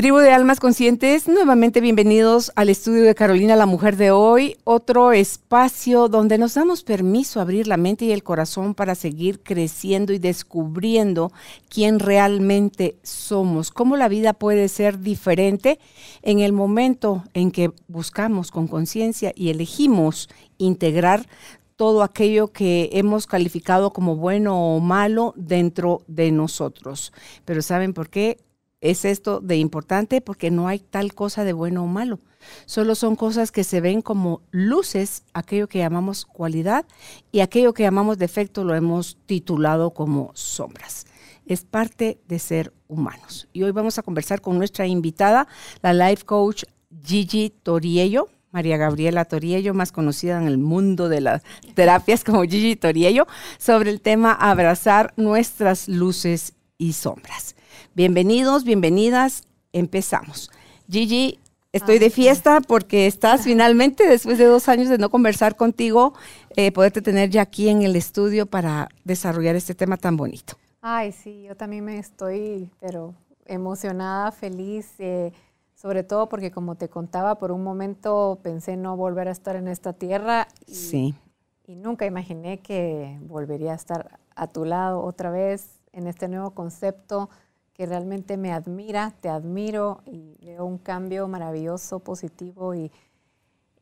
Tribu de Almas Conscientes, nuevamente bienvenidos al estudio de Carolina la Mujer de hoy, otro espacio donde nos damos permiso a abrir la mente y el corazón para seguir creciendo y descubriendo quién realmente somos, cómo la vida puede ser diferente en el momento en que buscamos con conciencia y elegimos integrar todo aquello que hemos calificado como bueno o malo dentro de nosotros. Pero ¿saben por qué? Es esto de importante porque no hay tal cosa de bueno o malo. Solo son cosas que se ven como luces, aquello que llamamos cualidad, y aquello que llamamos defecto lo hemos titulado como sombras. Es parte de ser humanos. Y hoy vamos a conversar con nuestra invitada, la life coach Gigi Toriello. María Gabriela Toriello, más conocida en el mundo de las terapias como Gigi Toriello, sobre el tema abrazar nuestras luces y sombras. Bienvenidos, bienvenidas, empezamos. Gigi, estoy de fiesta porque estás finalmente, después de dos años de no conversar contigo, eh, poderte tener ya aquí en el estudio para desarrollar este tema tan bonito. Ay, sí, yo también me estoy, pero emocionada, feliz, eh, sobre todo porque como te contaba, por un momento pensé no volver a estar en esta tierra. sí. Y nunca imaginé que volvería a estar a tu lado otra vez en este nuevo concepto que realmente me admira, te admiro y veo un cambio maravilloso, positivo y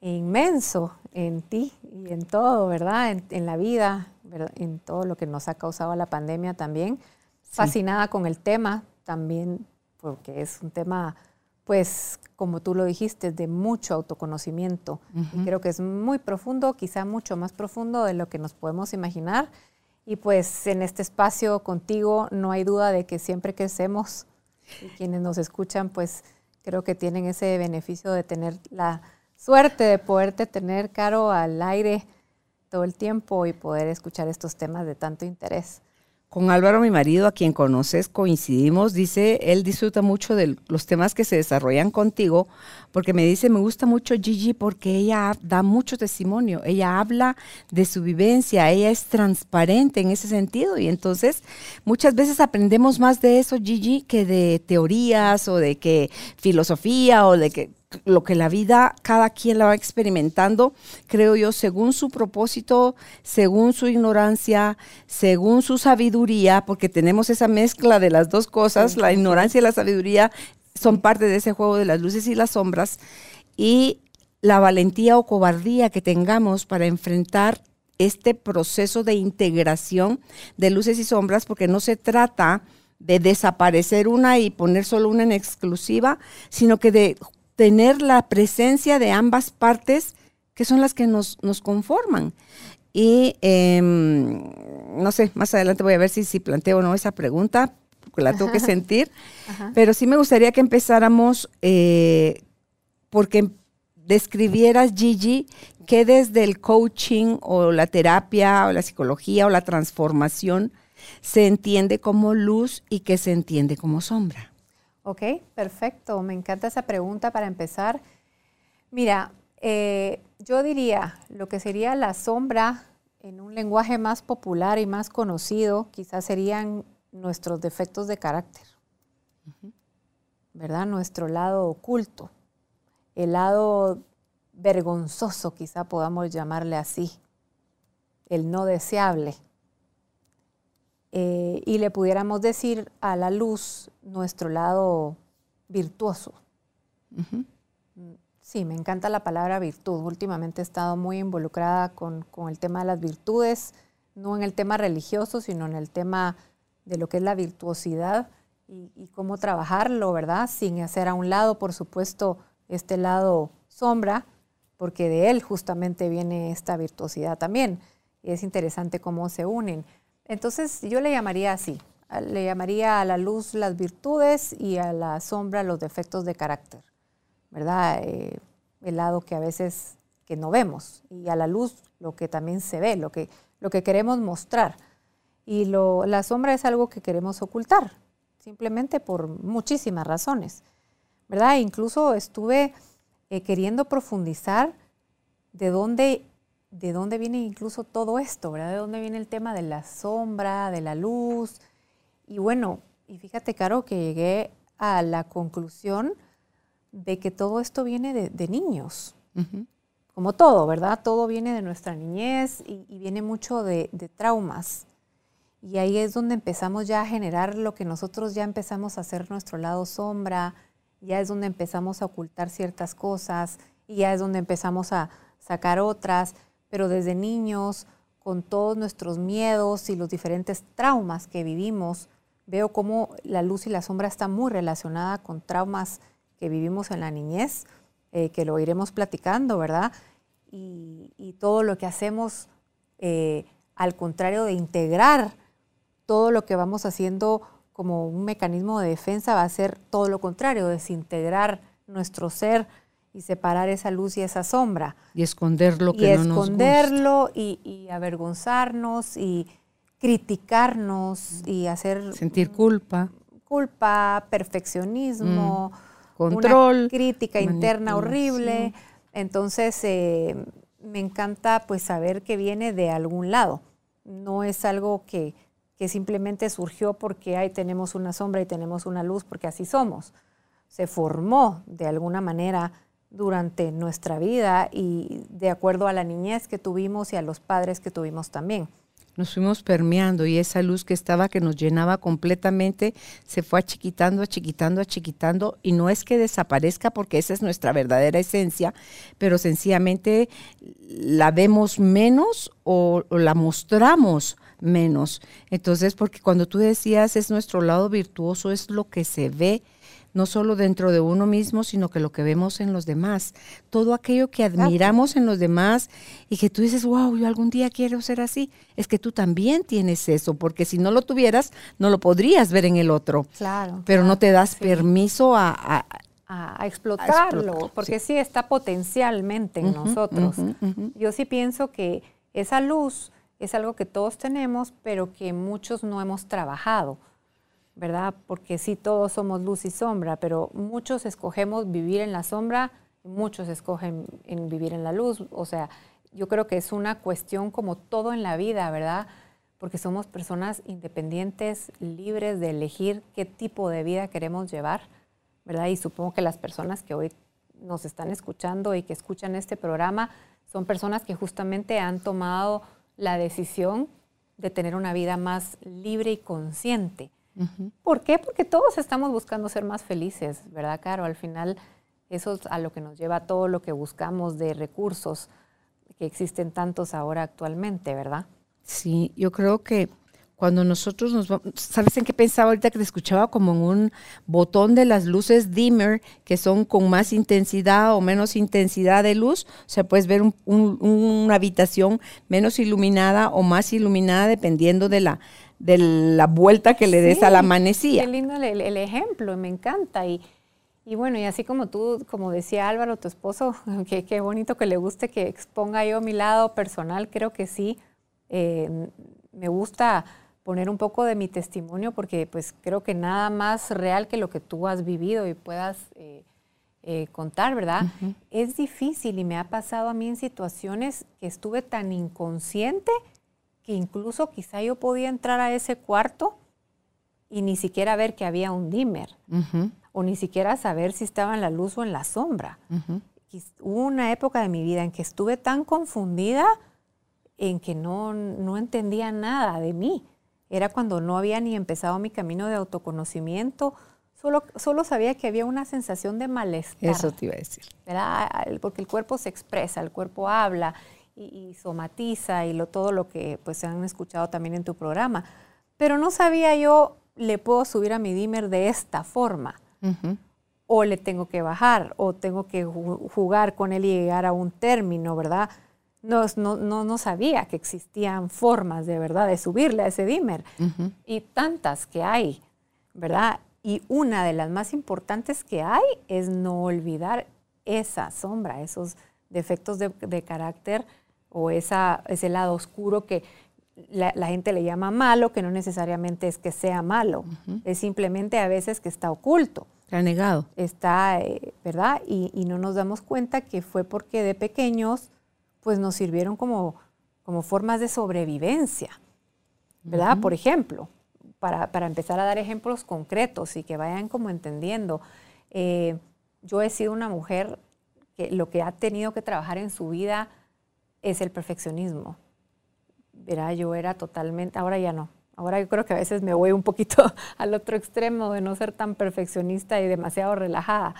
e inmenso en ti y en todo, ¿verdad? En, la vida, en todo lo que nos ha causado la pandemia también. Fascinada con el tema también, porque es un tema, pues, como tú lo dijiste, de mucho autoconocimiento. Y creo que es muy profundo, quizá mucho más profundo de lo que nos podemos imaginar. Y pues en este espacio contigo no hay duda de que siempre crecemos y quienes nos escuchan pues creo que tienen ese beneficio de tener la suerte de poderte tener caro al aire todo el tiempo y poder escuchar estos temas de tanto interés. Con Álvaro, mi marido, a quien conoces, coincidimos. Dice, él disfruta mucho de los temas que se desarrollan contigo, porque me dice, me gusta mucho Gigi porque ella da mucho testimonio, ella habla de su vivencia, ella es transparente en ese sentido. Y entonces, muchas veces aprendemos más de eso, Gigi, que de teorías o de que filosofía o de que lo que la vida cada quien la va experimentando, creo yo, según su propósito, según su ignorancia, según su sabiduría, porque tenemos esa mezcla de las dos cosas, la ignorancia y la sabiduría son parte de ese juego de las luces y las sombras, y la valentía o cobardía que tengamos para enfrentar este proceso de integración de luces y sombras, porque no se trata de desaparecer una y poner solo una en exclusiva, sino que de tener la presencia de ambas partes que son las que nos, nos conforman. Y em, no sé, más adelante voy a ver si, si planteo o no esa pregunta, porque la tengo que sentir, pero sí me gustaría que empezáramos eh, porque describieras, Gigi, que desde el coaching o la terapia o la psicología o la transformación se entiende como luz y que se entiende como sombra. Ok, perfecto. Me encanta esa pregunta para empezar. Mira, eh, yo diría lo que sería la sombra en un lenguaje más popular y más conocido, quizás serían nuestros defectos de carácter, ¿verdad? Nuestro lado oculto, el lado vergonzoso, quizá podamos llamarle así, el no deseable. Eh, y le pudiéramos decir a la luz nuestro lado virtuoso. Sí, me encanta la palabra virtud. Últimamente he estado muy involucrada con, el tema de las virtudes, no en el tema religioso, sino en el tema de lo que es la virtuosidad y, y cómo trabajarlo, ¿verdad? Sin hacer a un lado, por supuesto, este lado sombra, porque de él justamente viene esta virtuosidad también. Y es interesante cómo se unen. Entonces yo le llamaría así, le llamaría a la luz las virtudes y a la sombra los defectos de carácter, ¿verdad? Eh, el lado que a veces que no vemos y a la luz lo que también se ve, lo que, lo que queremos mostrar. Y lo, la sombra es algo que queremos ocultar, simplemente por muchísimas razones, ¿verdad? Incluso estuve eh, queriendo profundizar de dónde, de dónde viene incluso todo esto, ¿verdad? De dónde viene el tema de la sombra, de la luz. Y bueno, y fíjate, Caro, que llegué a la conclusión de que todo esto viene de, niños. Como todo, ¿verdad? Todo viene de nuestra niñez y, viene mucho de, de, traumas. Y ahí es donde empezamos ya a generar lo que nosotros ya empezamos a hacer nuestro lado sombra, ya es donde empezamos a ocultar ciertas cosas y ya es donde empezamos a sacar otras, pero desde niños, con todos nuestros miedos y los diferentes traumas que vivimos, veo cómo la luz y la sombra está muy relacionada con traumas que vivimos en la niñez, eh, que lo iremos platicando, ¿verdad? Y, todo lo que hacemos, eh, al contrario de integrar todo lo que vamos haciendo como un mecanismo de defensa, va a ser todo lo contrario, desintegrar nuestro ser y separar esa luz y esa sombra. Y esconder lo que no nos gusta. esconderlo y, y avergonzarnos y criticarnos y hacer... Sentir culpa. Culpa, perfeccionismo, mm. control. Una crítica interna horrible. Entonces, eh, me encanta pues saber que viene de algún lado. No es algo que, que simplemente surgió porque ahí tenemos una sombra y tenemos una luz, porque así somos. Se formó de alguna manera durante nuestra vida y de acuerdo a la niñez que tuvimos y a los padres que tuvimos también nos fuimos permeando y esa luz que estaba, que nos llenaba completamente, se fue achiquitando, achiquitando, achiquitando y no es que desaparezca porque esa es nuestra verdadera esencia, pero sencillamente la vemos menos o, la mostramos menos. Entonces, porque cuando tú decías es nuestro lado virtuoso, es lo que se ve no solo dentro de uno mismo, sino que lo que vemos en los demás. Todo aquello que admiramos en los demás y que tú dices, wow, yo algún día quiero ser así, es que tú también tienes eso, porque si no lo tuvieras, no lo podrías ver en el otro. Claro. Pero no te das permiso a, a explotarlo, porque sí. está potencialmente en nosotros. Yo sí pienso que esa luz es algo que todos tenemos, pero que muchos no hemos trabajado. ¿Verdad? Porque sí, todos somos luz y sombra, pero muchos escogemos vivir en la sombra, muchos escogen en vivir en la luz. O sea, yo creo que es una cuestión como todo en la vida, ¿verdad? Porque somos personas independientes, libres de elegir qué tipo de vida queremos llevar, ¿verdad? Y supongo que las personas que hoy nos están escuchando y que escuchan este programa son personas que justamente han tomado la decisión de tener una vida más libre y consciente. ¿Por qué? Porque todos estamos buscando ser más felices, ¿verdad, Caro? Al final eso es a lo que nos lleva todo lo que buscamos de recursos que existen tantos ahora actualmente, ¿verdad? Sí, yo creo que cuando nosotros nos vamos, ¿sabes en qué pensaba ahorita que te escuchaba como en un botón de las luces dimmer que son con más intensidad o menos intensidad de luz? O sea, puedes ver una habitación menos iluminada o más iluminada dependiendo de la, de la vuelta que le des a la amanecía. Qué lindo el, ejemplo, me encanta. Y, y, bueno, y así como tú, como decía Álvaro, tu esposo, qué, qué bonito que le guste que exponga yo mi lado personal, creo que sí. Eh, me gusta poner un poco de mi testimonio porque pues creo que nada más real que lo que tú has vivido y puedas eh, eh, contar, ¿verdad? Es difícil y me ha pasado a mí en situaciones que estuve tan inconsciente que incluso quizá yo podía entrar a ese cuarto y ni siquiera ver que había un dimmer, o ni siquiera saber si estaba en la luz o en la sombra. Hubo una época de mi vida en que estuve tan confundida en que no, no entendía nada de mí. Era cuando no había ni empezado mi camino de autoconocimiento, Solo, solo, sabía que había una sensación de malestar. Eso te iba a decir. Porque el cuerpo se expresa, el cuerpo habla y, somatiza y lo, todo lo que pues se han escuchado también en tu programa. Pero no sabía yo, le puedo subir a mi dimmer de esta forma. O le tengo que bajar, o tengo que jugar con él y llegar a un término, ¿verdad? No, no, no, sabía que existían formas de verdad de subirle a ese dimmer. Y tantas que hay, ¿verdad? Y una de las más importantes que hay es no olvidar esa sombra, esos defectos de, de carácter o esa, ese lado oscuro que la, gente le llama malo, que no necesariamente es que sea malo, es simplemente a veces que está oculto. Está negado. Está, eh, ¿verdad? Y, y, no nos damos cuenta que fue porque de pequeños, pues nos sirvieron como, como formas de sobrevivencia, ¿verdad? Por ejemplo, para, para, empezar a dar ejemplos concretos y que vayan como entendiendo. Eh, yo he sido una mujer que lo que ha tenido que trabajar en su vida es el perfeccionismo verá, yo era totalmente, ahora ya no. Ahora yo creo que a veces me voy un poquito al otro extremo de no ser tan perfeccionista y demasiado relajada.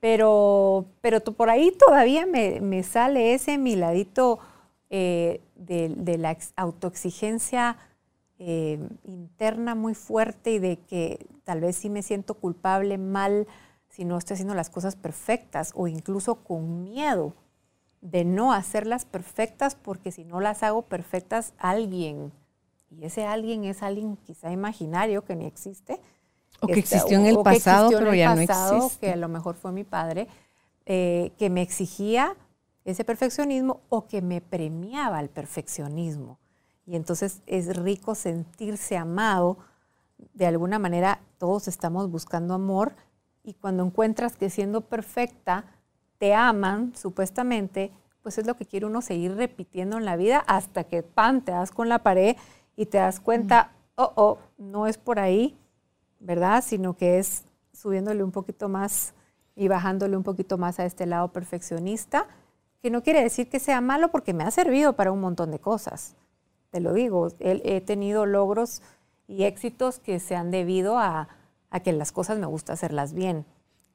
Pero, pero por ahí todavía me, sale ese mi ladito eh, de, la autoexigencia eh, interna muy fuerte y de que tal vez sí me siento culpable, mal, si no estoy haciendo las cosas perfectas o incluso con miedo de no hacerlas perfectas porque si no las hago perfectas, alguien, y ese alguien es alguien quizá imaginario que ni existe. O que, existió en el pasado, pero ya no existe. Que a lo mejor fue mi padre, eh, que me exigía ese perfeccionismo o que me premiaba el perfeccionismo. Y entonces es rico sentirse amado. De alguna manera todos estamos buscando amor y cuando encuentras que siendo perfecta, te aman, supuestamente, pues es lo que quiere uno seguir repitiendo en la vida hasta que, pan, te das con la pared y te das cuenta, oh, oh, no es por ahí, ¿verdad? Sino que es subiéndole un poquito más y bajándole un poquito más a este lado perfeccionista, que no quiere decir que sea malo porque me ha servido para un montón de cosas. Te lo digo, he tenido logros y éxitos que se han debido a, que las cosas me gusta hacerlas bien.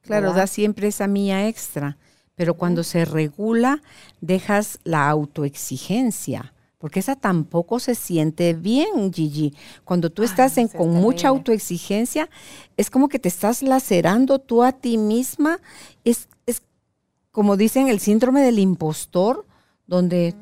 Claro, da siempre esa mía extra. Pero cuando se regula, dejas la autoexigencia, porque esa tampoco se siente bien, Gigi. Cuando tú estás en, con mucha autoexigencia, es como que te estás lacerando tú a ti misma. Es, es como dicen el síndrome del impostor, donde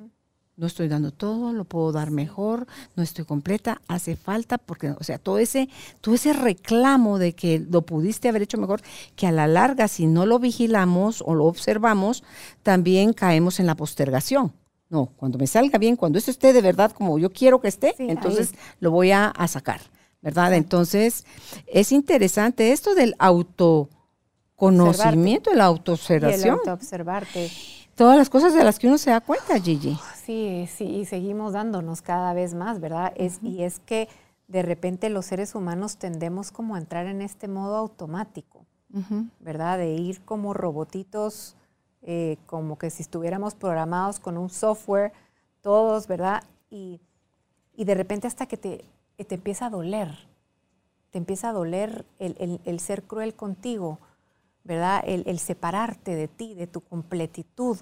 no estoy dando todo, lo puedo dar mejor, no estoy completa, hace falta, porque, o sea, todo ese, todo ese reclamo de que lo pudiste haber hecho mejor, que a la larga, si no lo vigilamos o lo observamos, también caemos en la postergación. No, cuando me salga bien, cuando esto esté de verdad como yo quiero que esté, entonces lo voy a, sacar, ¿verdad? Entonces, es interesante esto del autoconocimiento, la autoobservación. el autoobservarte todas las cosas de las que uno se da cuenta, Gigi. Sí, sí, y seguimos dándonos cada vez más, ¿verdad? es, y es que de repente los seres humanos tendemos como a entrar en este modo automático, ¿verdad? De ir como robotitos, eh, como que si estuviéramos programados con un software, todos, ¿verdad? Y, de repente hasta que te, te, empieza a doler, te empieza a doler el ser cruel contigo, ¿verdad? El, separarte de ti, de tu completitud,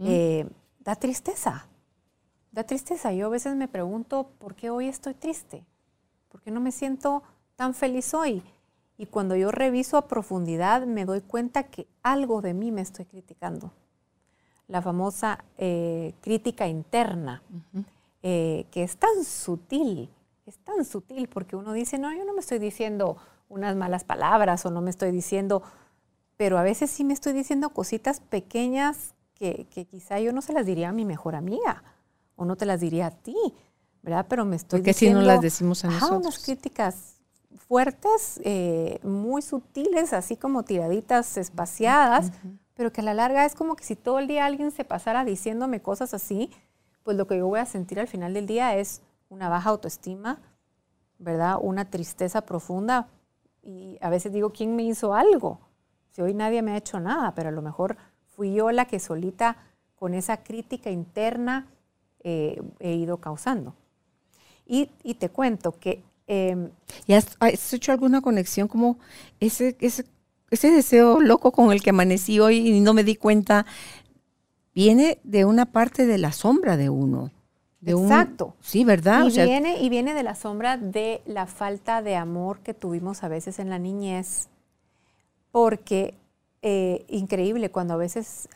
eh, da tristeza, da tristeza. Yo a veces me pregunto, ¿por qué hoy estoy triste? ¿Por qué no me siento tan feliz hoy? Y cuando yo reviso a profundidad me doy cuenta que algo de mí me estoy criticando. La famosa eh, crítica interna, eh, que es tan sutil, es tan sutil porque uno dice, no, yo no me estoy diciendo unas malas palabras o no me estoy diciendo pero a veces sí me estoy diciendo cositas pequeñas que, quizá yo no se las diría a mi mejor amiga o no te las diría a ti, ¿verdad? Pero me estoy Porque diciendo... si no las decimos a nosotros. unas críticas fuertes, eh, muy sutiles, así como tiraditas espaciadas, pero que a la larga es como que si todo el día alguien se pasara diciéndome cosas así, pues lo que yo voy a sentir al final del día es una baja autoestima, ¿verdad? Una tristeza profunda. Y a veces digo, ¿quién me hizo algo? Si hoy nadie me ha hecho nada, pero a lo mejor fui yo la que solita con esa crítica interna eh, he ido causando. Y, te cuento que... Eh, ¿Y has, hecho alguna conexión como ese, ese, ese deseo loco con el que amanecí hoy y no me di cuenta? Viene de una parte de la sombra de uno. De Exacto. sí, ¿verdad? Y, viene, y viene de la sombra de la falta de amor que tuvimos a veces en la niñez porque eh, increíble cuando a veces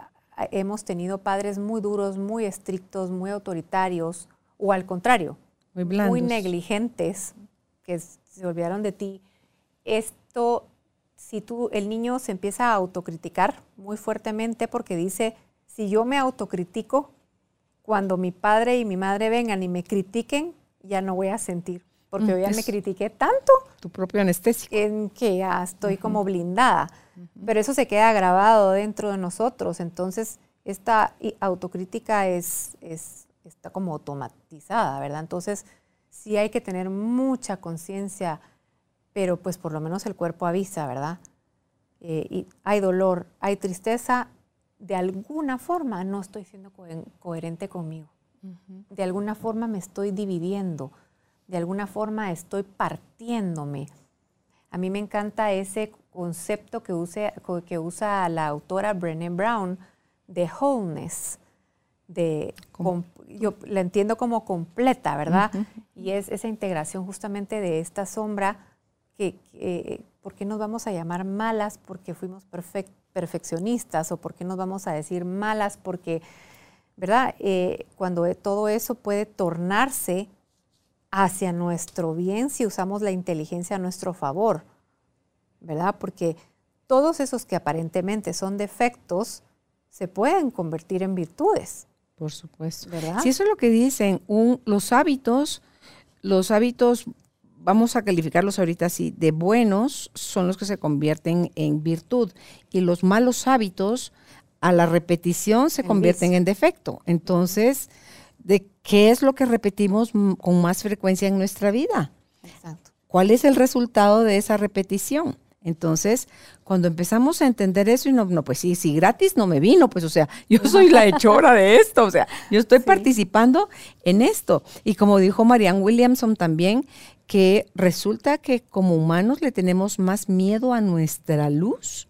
hemos tenido padres muy duros, muy estrictos, muy autoritarios, o al contrario, muy, negligentes, que se olvidaron de ti. Esto, si tú, el niño se empieza a autocriticar muy fuertemente porque dice, si yo me autocritico, cuando mi padre y mi madre vengan y me critiquen, ya no voy a sentir, porque Mm, yo ya me critiqué tanto Tu propio anestésico. en que ya estoy como blindada. Pero eso se queda grabado dentro de nosotros. Entonces, esta autocrítica es, es- está como automatizada, ¿verdad? Entonces, sí hay que tener mucha conciencia, pero pues por lo menos el cuerpo avisa, ¿verdad? Eh, y hay dolor, hay tristeza, de alguna forma no estoy siendo cohe- coherente conmigo. De alguna forma me estoy dividiendo, de alguna forma estoy partiéndome. A mí me encanta ese concepto que, use- que usa la autora Brené Brown de wholeness, de, com- yo la entiendo como completa, ¿verdad? Y es esa integración justamente de esta sombra que, que, ¿por qué nos vamos a llamar malas porque fuimos perfec- perfeccionistas o por qué nos vamos a decir malas porque, ¿verdad? Eh, cuando todo eso puede tornarse hacia nuestro bien si usamos la inteligencia a nuestro favor, ¿verdad? Porque todos esos que aparentemente son defectos se pueden convertir en virtudes, Por supuesto. ¿verdad? Si eso es lo que dicen, un- los hábitos, los hábitos, vamos a calificarlos ahorita así, de buenos son los que se convierten en virtud y los malos hábitos a la repetición se En convierten vicio. en defecto. Entonces, ¿de qué es lo que repetimos con más frecuencia en nuestra vida? Exacto. ¿Cuál es el resultado de esa repetición? Entonces, cuando empezamos a entender eso y no, no, pues sí, si gratis no me vino, pues o sea, yo soy la hechora de esto, o sea, yo estoy Sí. participando en esto. Y como dijo Marianne Williamson también, que resulta que como humanos le tenemos más miedo a nuestra luz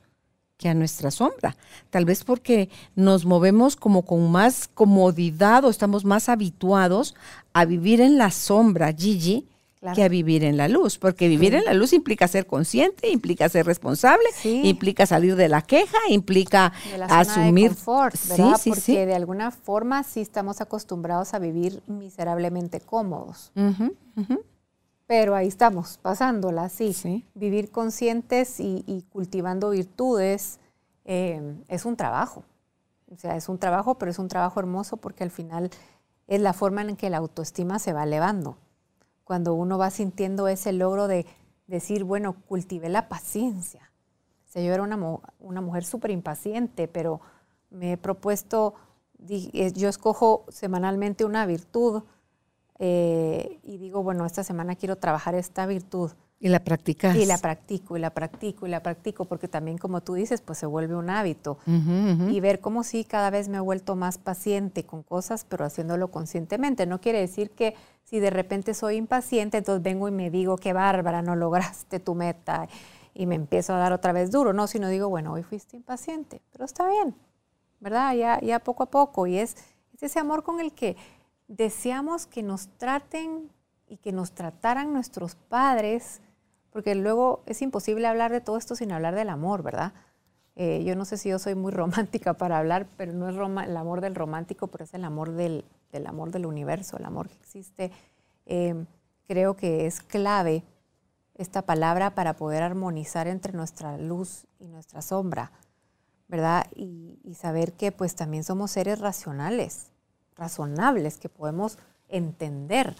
que a nuestra sombra. Tal vez porque nos movemos como con más comodidad o estamos más habituados a vivir en la sombra, Gigi, Claro. que a vivir en la luz. Porque vivir en la luz implica ser consciente, implica ser responsable, Sí. implica salir de la queja, implica de la zona asumir. de confort, ¿verdad? sí, Porque de alguna forma sí estamos acostumbrados a vivir miserablemente cómodos. Pero ahí estamos, pasándola así. Sí. Vivir conscientes y, y cultivando virtudes eh, es un trabajo. O sea, es un trabajo, pero es un trabajo hermoso porque al final es la forma en que la autoestima se va elevando. Cuando uno va sintiendo ese logro de decir, bueno, cultivé la paciencia. O sea, yo era una, una mujer súper impaciente, pero me he propuesto, eh, yo escojo semanalmente una virtud eh, y digo, bueno, esta semana quiero trabajar esta virtud. Y la practicas. Y la practico, y la practico, y la practico, porque también, como tú dices, pues se vuelve un hábito. Y ver cómo sí, cada vez me he vuelto más paciente con cosas, pero haciéndolo conscientemente. No quiere decir que si de repente soy impaciente, entonces vengo y me digo, qué bárbara, no lograste tu meta, y me empiezo a dar otra vez duro. No, sino digo, bueno, hoy fuiste impaciente, pero está bien, ¿verdad? Ya, ya poco a poco. Y es, es ese amor con el que deseamos que nos traten y que nos trataran nuestros padres, porque luego es imposible hablar de todo esto sin hablar del amor, ¿verdad? Eh, yo no sé si yo soy muy romántica para hablar, pero no es roma- el amor del romántico, pero es el amor del, del amor del universo, el amor que existe. Eh, creo que es clave esta palabra para poder armonizar entre nuestra luz y nuestra sombra, ¿verdad? Y, y saber que pues también somos seres racionales, razonables, que podemos entender,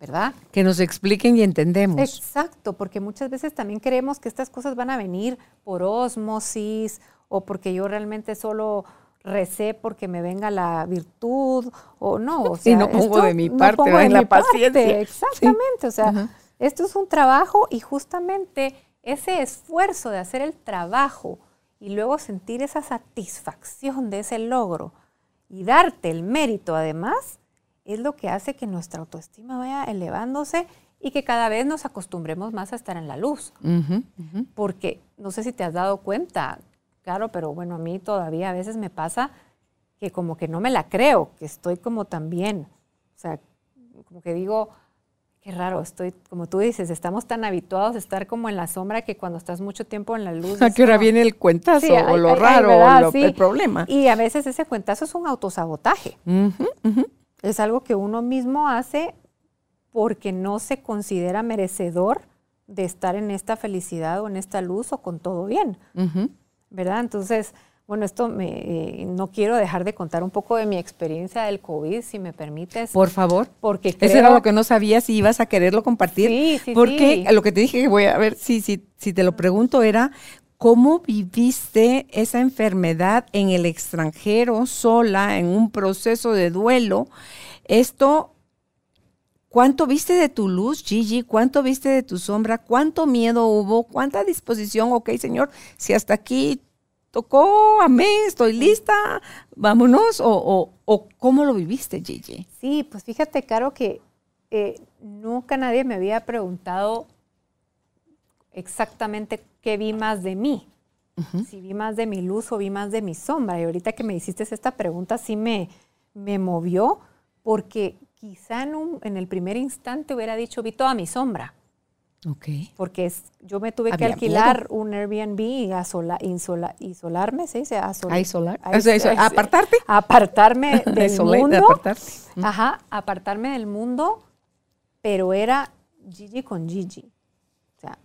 ¿verdad? Que nos expliquen y entendemos. Exacto, porque muchas veces también creemos que estas cosas van a venir por osmosis o porque yo realmente solo recé porque me venga la virtud o no. O Y sea, no pongo esto de mi no parte, pongo va de en la parte, paciencia. Exactamente, o sea, esto es un trabajo y justamente ese esfuerzo de hacer el trabajo y luego sentir esa satisfacción de ese logro y darte el mérito además, es lo que hace que nuestra autoestima vaya elevándose y que cada vez nos acostumbremos más a estar en la luz. Porque no sé si te has dado cuenta, claro, pero bueno, a mí todavía a veces me pasa que como que no me la creo, que estoy como también, o sea, como que digo, qué raro, estoy, como tú dices, estamos tan habituados a estar como en la sombra que cuando estás mucho tiempo en la luz... ¿A qué hora como- viene el cuentazo Sí, o lo raro ¿verdad? o lo- Sí. el problema? Y a veces ese cuentazo es un autosabotaje. Es algo que uno mismo hace porque no se considera merecedor de estar en esta felicidad o en esta luz o con todo bien. ¿verdad? Entonces, Bueno, esto me, eh, no quiero dejar de contar un poco de mi experiencia del COVID, si me permites. Por favor. Porque Eso era lo que no sabía si ibas a quererlo compartir. Sí, sí, Porque lo que te dije que voy a ver si, si, si te lo pregunto era cómo viviste esa enfermedad en el extranjero, sola, en un proceso de duelo. Esto ¿Cuánto viste de tu luz, Gigi? ¿Cuánto viste de tu sombra? ¿Cuánto miedo hubo? ¿Cuánta disposición? Ok, Señor, si hasta aquí tocó, amén, estoy lista, vámonos, o, o, cómo lo viviste, Gigi. Sí, pues fíjate, Caro, que eh, nunca nadie me había preguntado exactamente qué vi más de mí. Si vi más de mi luz o vi más de mi sombra. Y ahorita que me hiciste esta pregunta sí me, me movió porque quizá en, en el primer instante hubiera dicho vi toda mi sombra. Porque es, yo me tuve que alquilar un Airbnb y asola, insola, isolarme, ¿se dice? Asolar. apartarte. Apartarme del mundo. Ajá, apartarme del mundo, pero era Gigi con Gigi. O sea,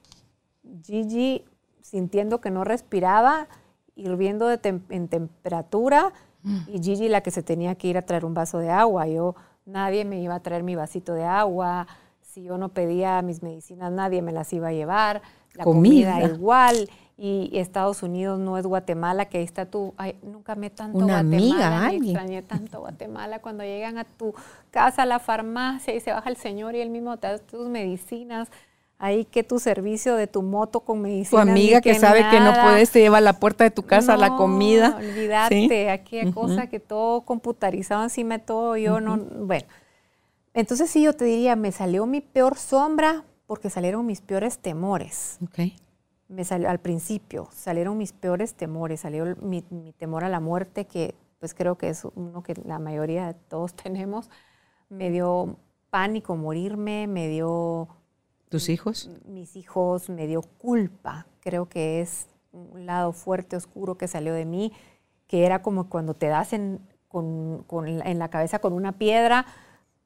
Gigi sintiendo que no respiraba, hirviendo de en temperatura, mm. y Gigi la que se tenía que ir a traer un vaso de agua. Yo, nadie me iba a traer mi vasito de agua si yo no pedía mis medicinas, nadie me las iba a llevar. La comida, igual. Y Estados Unidos no es Guatemala, que ahí está tú. Ay, nunca me tanto Una Guatemala. Amiga, me extrañé tanto Guatemala. Cuando llegan a tu casa, a la farmacia, y se baja el señor y él mismo te da tus medicinas. Ahí que tu servicio de tu moto con medicinas. Tu amiga que, sabe que no puedes, te lleva a la puerta de tu casa la comida. Olvídate, aquella cosa que todo computarizado encima de todo, yo no. Bueno. Entonces sí, yo te diría, me salió mi peor sombra porque salieron mis peores temores. Okay. Me salió al principio, salieron mis peores temores, salió mi, temor a la muerte, que pues creo que es uno que la mayoría de todos tenemos. Me dio pánico morirme, me dio... ¿Tus hijos? Mis hijos, me dio culpa. Creo que es un lado fuerte, oscuro que salió de mí, que era como cuando te das en, en la cabeza con una piedra,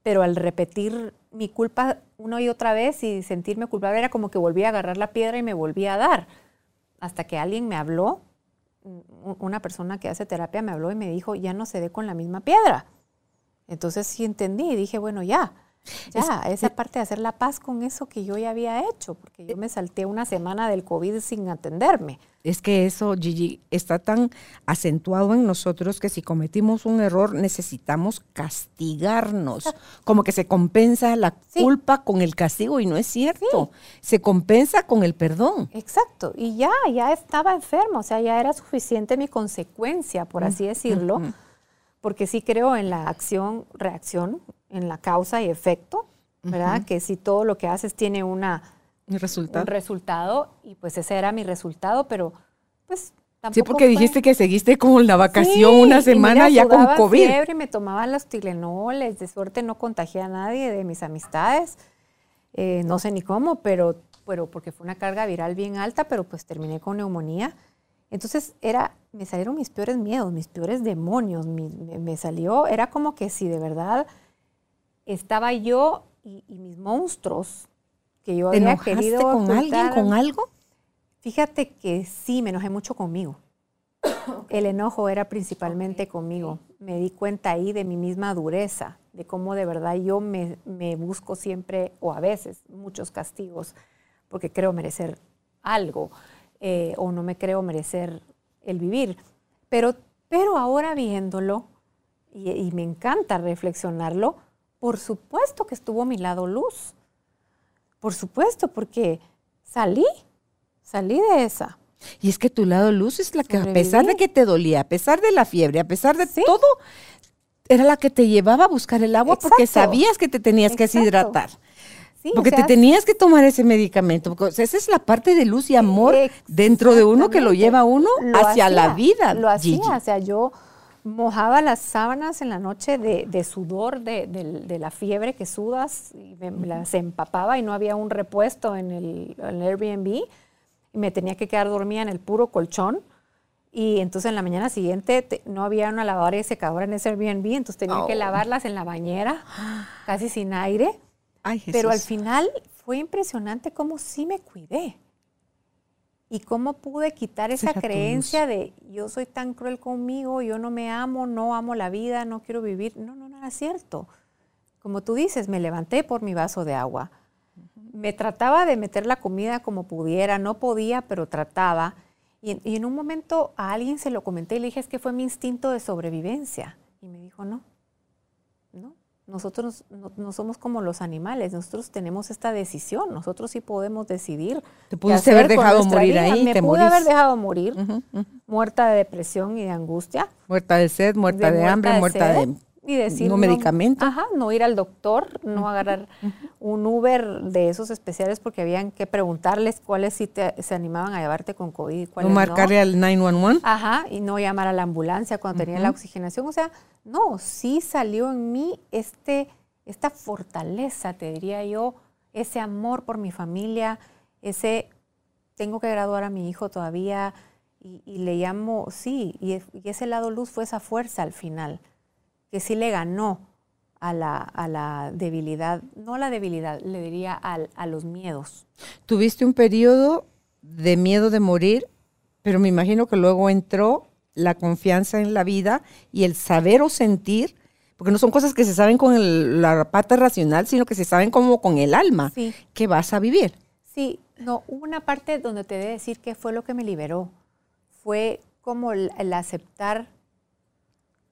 pero al repetir mi culpa una y otra vez y sentirme culpable era como que volví a agarrar la piedra y me volví a dar. Hasta que alguien me habló, una persona que hace terapia me habló y me dijo, ya no se dé con la misma piedra. Entonces sí entendí y dije, bueno, ya, ya, esa parte de hacer la paz con eso que yo ya había hecho, porque yo me salté una semana del COVID sin atenderme. Es que eso, Gigi, está tan acentuado en nosotros que si cometimos un error necesitamos castigarnos, como que se compensa la culpa con el castigo y no es cierto, se compensa con el perdón. Exacto, y ya, ya estaba enfermo, o sea, ya era suficiente mi consecuencia, por así decirlo, porque sí creo en la acción-reacción, en la causa y efecto, ¿verdad? Que si todo lo que haces tiene una, resultado. un resultado, y pues ese era mi resultado, pero pues tampoco Sí, porque dijiste que seguiste con la vacación una semana ya con COVID. fiebre, me tomaba los tilenoles, de suerte no contagié a nadie de mis amistades, eh, no sé ni cómo, pero, pero porque fue una carga viral bien alta, pero pues terminé con neumonía. Entonces era, me salieron mis peores miedos, mis peores demonios, me salió, era como que si de verdad estaba yo y, mis monstruos que yo había querido con alguien, con algo? Fíjate que sí, me enojé mucho conmigo. El enojo era principalmente conmigo. Me di cuenta ahí de mi misma dureza, de cómo de verdad yo me, busco siempre, o a veces, muchos castigos, porque creo merecer algo, eh, o no me creo merecer el vivir. Pero, pero ahora viéndolo, y me encanta reflexionarlo, por supuesto que estuvo a mi lado luz. Por supuesto, porque salí, salí de esa. Y es que tu lado luz es la que, a pesar de que te dolía, a pesar de la fiebre, a pesar de todo, era la que te llevaba a buscar el agua porque sabías que te tenías que deshidratar. Porque te tenías que tomar ese medicamento. Porque, esa es la parte de luz y amor dentro de uno que lo lleva uno hacia la vida. Lo hacía, o sea, yo mojaba las sábanas en la noche de, sudor, de, la fiebre que sudas, y me, las empapaba y no había un repuesto en el, Airbnb. Y me tenía que quedar dormida en el puro colchón. Y entonces en la mañana siguiente no había una lavadora y secadora en ese Airbnb, entonces tenía que oh. lavarlas en la bañera, casi sin aire. Pero al final fue impresionante cómo sí me cuidé. ¿Y cómo pude quitar esa creencia de yo soy tan cruel conmigo, yo no me amo, no amo la vida, no quiero vivir? No, no, no era cierto. Como tú dices, me levanté por mi vaso de agua. Me trataba de meter la comida como pudiera, no podía, pero trataba. Y, y en un momento a alguien se lo comenté y le dije, es que fue mi instinto de sobrevivencia. Y me dijo, no, no, nosotros no, somos como los animales, nosotros tenemos esta decisión, nosotros sí podemos decidir. Te pudiste haber dejado morir ahí, Me pude haber dejado morir, muerta de depresión y de angustia. Muerta de sed, muerta de, hambre, muerta de y decir no, medicamento. Ajá, no ir al doctor, no agarrar un Uber de esos especiales porque habían que preguntarles cuáles sí se animaban a llevarte con COVID. Cuáles no marcarle al 911. Ajá, y no llamar a la ambulancia cuando tenía la oxigenación. O sea, no, sí salió en mí este, esta fortaleza, te diría yo, ese amor por mi familia, ese, tengo que graduar a mi hijo todavía y, le llamo, sí, y ese lado luz fue esa fuerza al final que sí le ganó a la, a la debilidad, no a la debilidad, le diría a los miedos. Tuviste un periodo de miedo de morir, pero me imagino que luego entró la confianza en la vida y el saber o sentir, porque no son cosas que se saben con la pata racional, sino que se saben como con el alma, que vas a vivir. Sí, no, hubo una parte donde te debe decir que fue lo que me liberó. Fue como el aceptar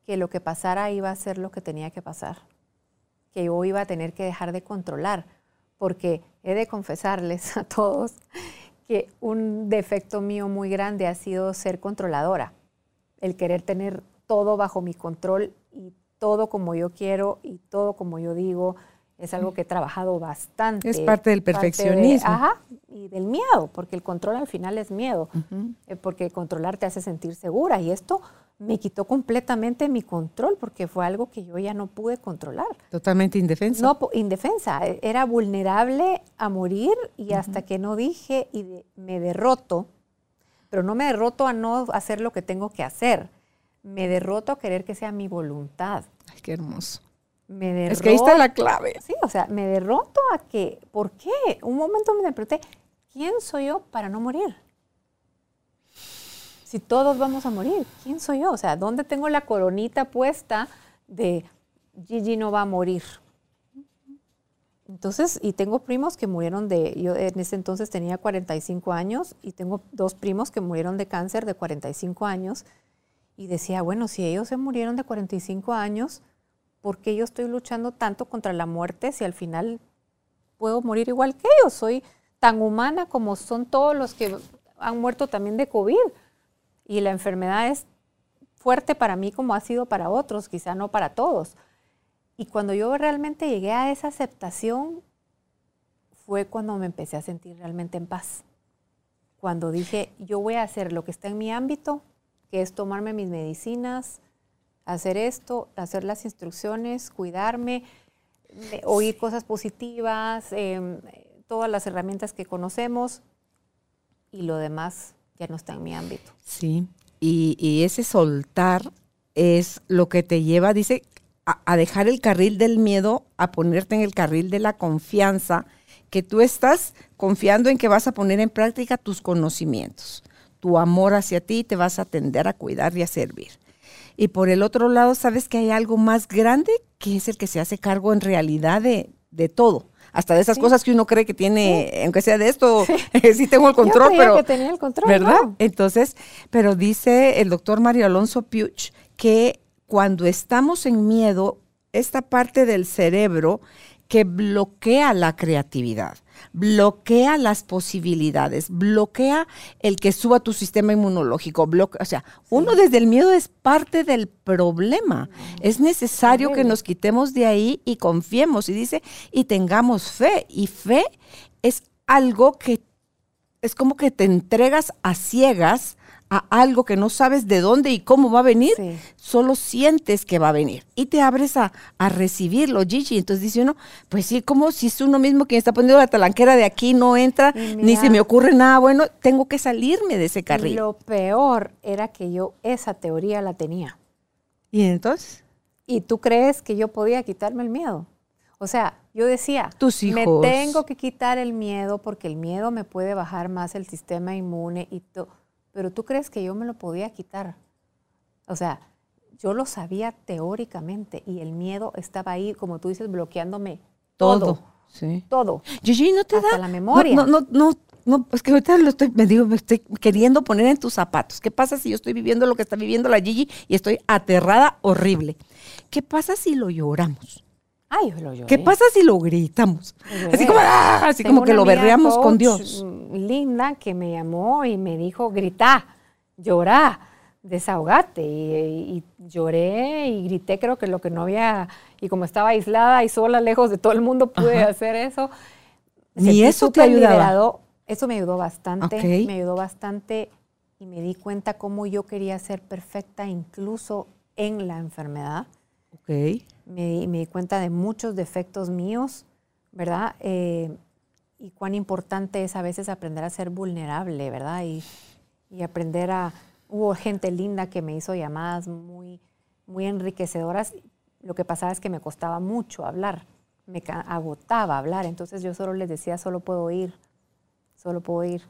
que lo que pasara iba a ser lo que tenía que pasar, que yo iba a tener que dejar de controlar, porque he de confesarles a todos que un defecto mío muy grande ha sido ser controladora, el querer tener todo bajo mi control y todo como yo quiero y todo como yo digo. Es algo que he trabajado bastante. Es parte del perfeccionismo. ajá, y del miedo, porque el control al final es miedo, eh, porque controlar te hace sentir segura y esto me quitó completamente mi control porque fue algo que yo ya no pude controlar. Totalmente indefensa. No, indefensa. E, era vulnerable a morir y hasta que no dije y me derroto, pero no me derroto a no hacer lo que tengo que hacer. Me derroto a querer que sea mi voluntad. Ay, qué hermoso. Me derroto, es que ahí está la clave. Sí, o sea, me derroto a que, ¿por qué? Un momento me pregunté, ¿quién soy yo para no morir? si todos vamos a morir? ¿Quién soy yo? O sea, ¿dónde tengo la coronita puesta de Gigi no va a morir? Entonces, y tengo primos que murieron de, yo en ese entonces tenía 45 años y tengo dos primos que murieron de cáncer de 45 años y decía, bueno, si ellos se murieron de 45 años, ¿por qué yo estoy luchando tanto contra la muerte si al final puedo morir igual que ellos? Soy tan humana como son todos los que han muerto también de COVID y la enfermedad es fuerte para mí como ha sido para otros, quizá no para todos. Y cuando yo realmente llegué a esa aceptación, fue cuando me empecé a sentir realmente en paz. Cuando dije, yo voy a hacer lo que está en mi ámbito, que es tomarme mis medicinas, hacer esto, hacer las instrucciones, cuidarme, oír cosas positivas, em, todas las herramientas que conocemos y lo demás ya no está en mi ámbito. Sí, y, ese soltar es lo que te lleva, dice, a, dejar el carril del miedo, a ponerte en el carril de la confianza, que tú estás confiando en que vas a poner en práctica tus conocimientos. Tu amor hacia ti te vas a atender a cuidar y a servir. Y por el otro lado, sabes que hay algo más grande que es el que se hace cargo en realidad de, de todo hasta de esas cosas que uno cree que tiene, aunque sea de esto, sí, tengo el control, pero... que tenía el control, ¿Verdad? Entonces, pero dice el doctor Mario Alonso Puch que cuando estamos en miedo, esta parte del cerebro que bloquea la creatividad, bloquea las posibilidades, bloquea el que suba tu sistema inmunológico, bloquea, o sea, uno desde el miedo es parte del problema. Es necesario que nos quitemos de ahí y confiemos y dice, y tengamos fe. Y fe es algo que es como que te entregas a ciegas a algo que no sabes de dónde y cómo va a venir, solo sientes que va a venir y te abres a, recibirlo, Gigi. Entonces dice uno, pues sí, como si es uno mismo quien está poniendo la talanquera de aquí, no entra, ni se me ocurre nada bueno, tengo que salirme de ese carril. Lo peor era que yo esa teoría la tenía. ¿Y entonces? ¿Y tú crees que yo podía quitarme el miedo? O sea, Yo decía, Tus me tengo que quitar el miedo porque el miedo me puede bajar más el sistema inmune y todo. Pero tú crees que yo me lo podía quitar. O sea, yo lo sabía teóricamente y el miedo estaba ahí, como tú dices, bloqueándome todo. Todo. Sí. Todo. Gigi, ¿no te Hasta da? la memoria. No, no, no, no, es que ahorita lo estoy, me digo, me estoy queriendo poner en tus zapatos. ¿Qué pasa si yo estoy viviendo lo que está viviendo la Gigi y estoy aterrada, horrible? ¿Qué pasa si lo lloramos? Ay, yo lo lloré. ¿Qué pasa si lo gritamos? Así como, ¡ah! así como que lo berreamos con Dios. Linda que me llamó y me dijo, grita, llorá, desahogate. Y, y lloré y grité, creo que lo que no había, y como estaba aislada y sola, lejos de todo el mundo, pude Ajá. hacer eso. Ni eso te ayudaba. Eso me ayudó bastante, Ok. me ayudó bastante y me di cuenta cómo yo quería ser perfecta incluso en la enfermedad Ok. Me, di- cuenta de muchos defectos míos, ¿verdad? Eh, y cuán importante es a veces aprender a ser vulnerable, ¿verdad? Y, aprender a... Hubo gente linda que me hizo llamadas muy, muy enriquecedoras. Lo que pasaba es que me costaba mucho hablar, me agotaba hablar, entonces yo solo les decía, solo puedo ir, solo puedo ir,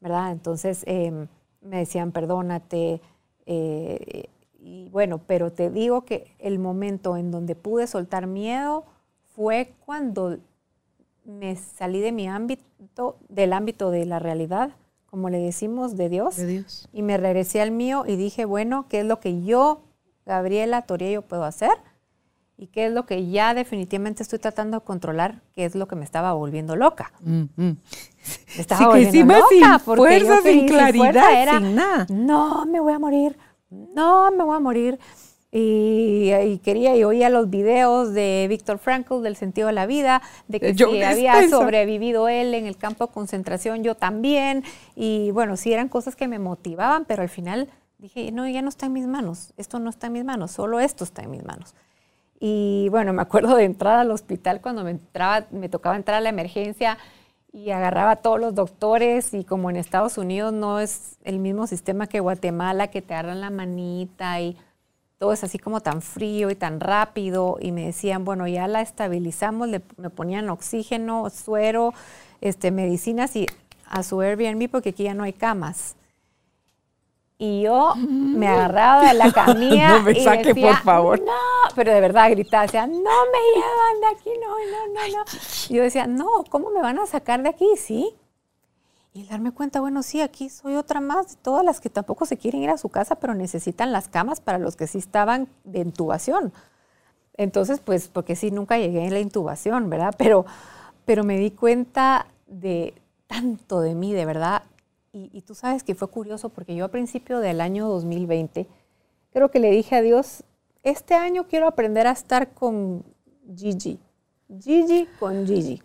¿verdad? Entonces em, me decían, perdónate, eh, y bueno, pero te digo que el momento en donde pude soltar miedo fue cuando me salí de mi ámbito, del ámbito de la realidad, como le decimos, de Dios, De Dios. y me regresé al mío y dije, bueno, ¿qué es lo que yo, Gabriela Toriello, puedo hacer? ¿Y qué es lo que ya definitivamente estoy tratando de controlar? ¿Qué es lo que me estaba volviendo loca? Mm, mm. Me estaba Sí, volviendo loca sin porque fuerza, yo sin claridad, fuerza era, sin nada. No, me voy a morir. No, me voy a morir. Y, y quería y oía los videos de Víctor Frankl del sentido de la vida, de que Joe si había sobrevivido él en el campo de concentración, yo también. Y bueno, sí eran cosas que me motivaban, pero al final dije, no, ya no está en mis manos. Esto no está en mis manos, solo esto está en mis manos. Y bueno, me acuerdo de entrar al hospital cuando me, entraba, me tocaba entrar a la emergencia y agarraba a todos los doctores y como en Estados Unidos no es el mismo sistema que Guatemala, que te agarran la manita y todo es así como tan frío y tan rápido y me decían, bueno, ya la estabilizamos, le- me ponían oxígeno, suero, este, medicinas y a su Airbnb porque aquí ya no hay camas. Y yo me agarraba de la camilla No me y saque, decía, por favor. No, pero de verdad gritaba, decía, no me llevan de aquí, no, no, no, no. Y yo decía, no, ¿cómo me van a sacar de aquí? Sí. Y darme cuenta, bueno, sí, aquí soy otra más de todas las que tampoco se quieren ir a su casa, pero necesitan las camas para los que sí estaban de intubación. Entonces, pues, porque sí, nunca llegué en la intubación, ¿verdad? Pero, pero me di cuenta de tanto de mí, de verdad. Y, y tú sabes que fue curioso porque yo a principio del año 2020, creo que le dije a Dios, este año quiero aprender a estar con Gigi. Gigi con Gigi.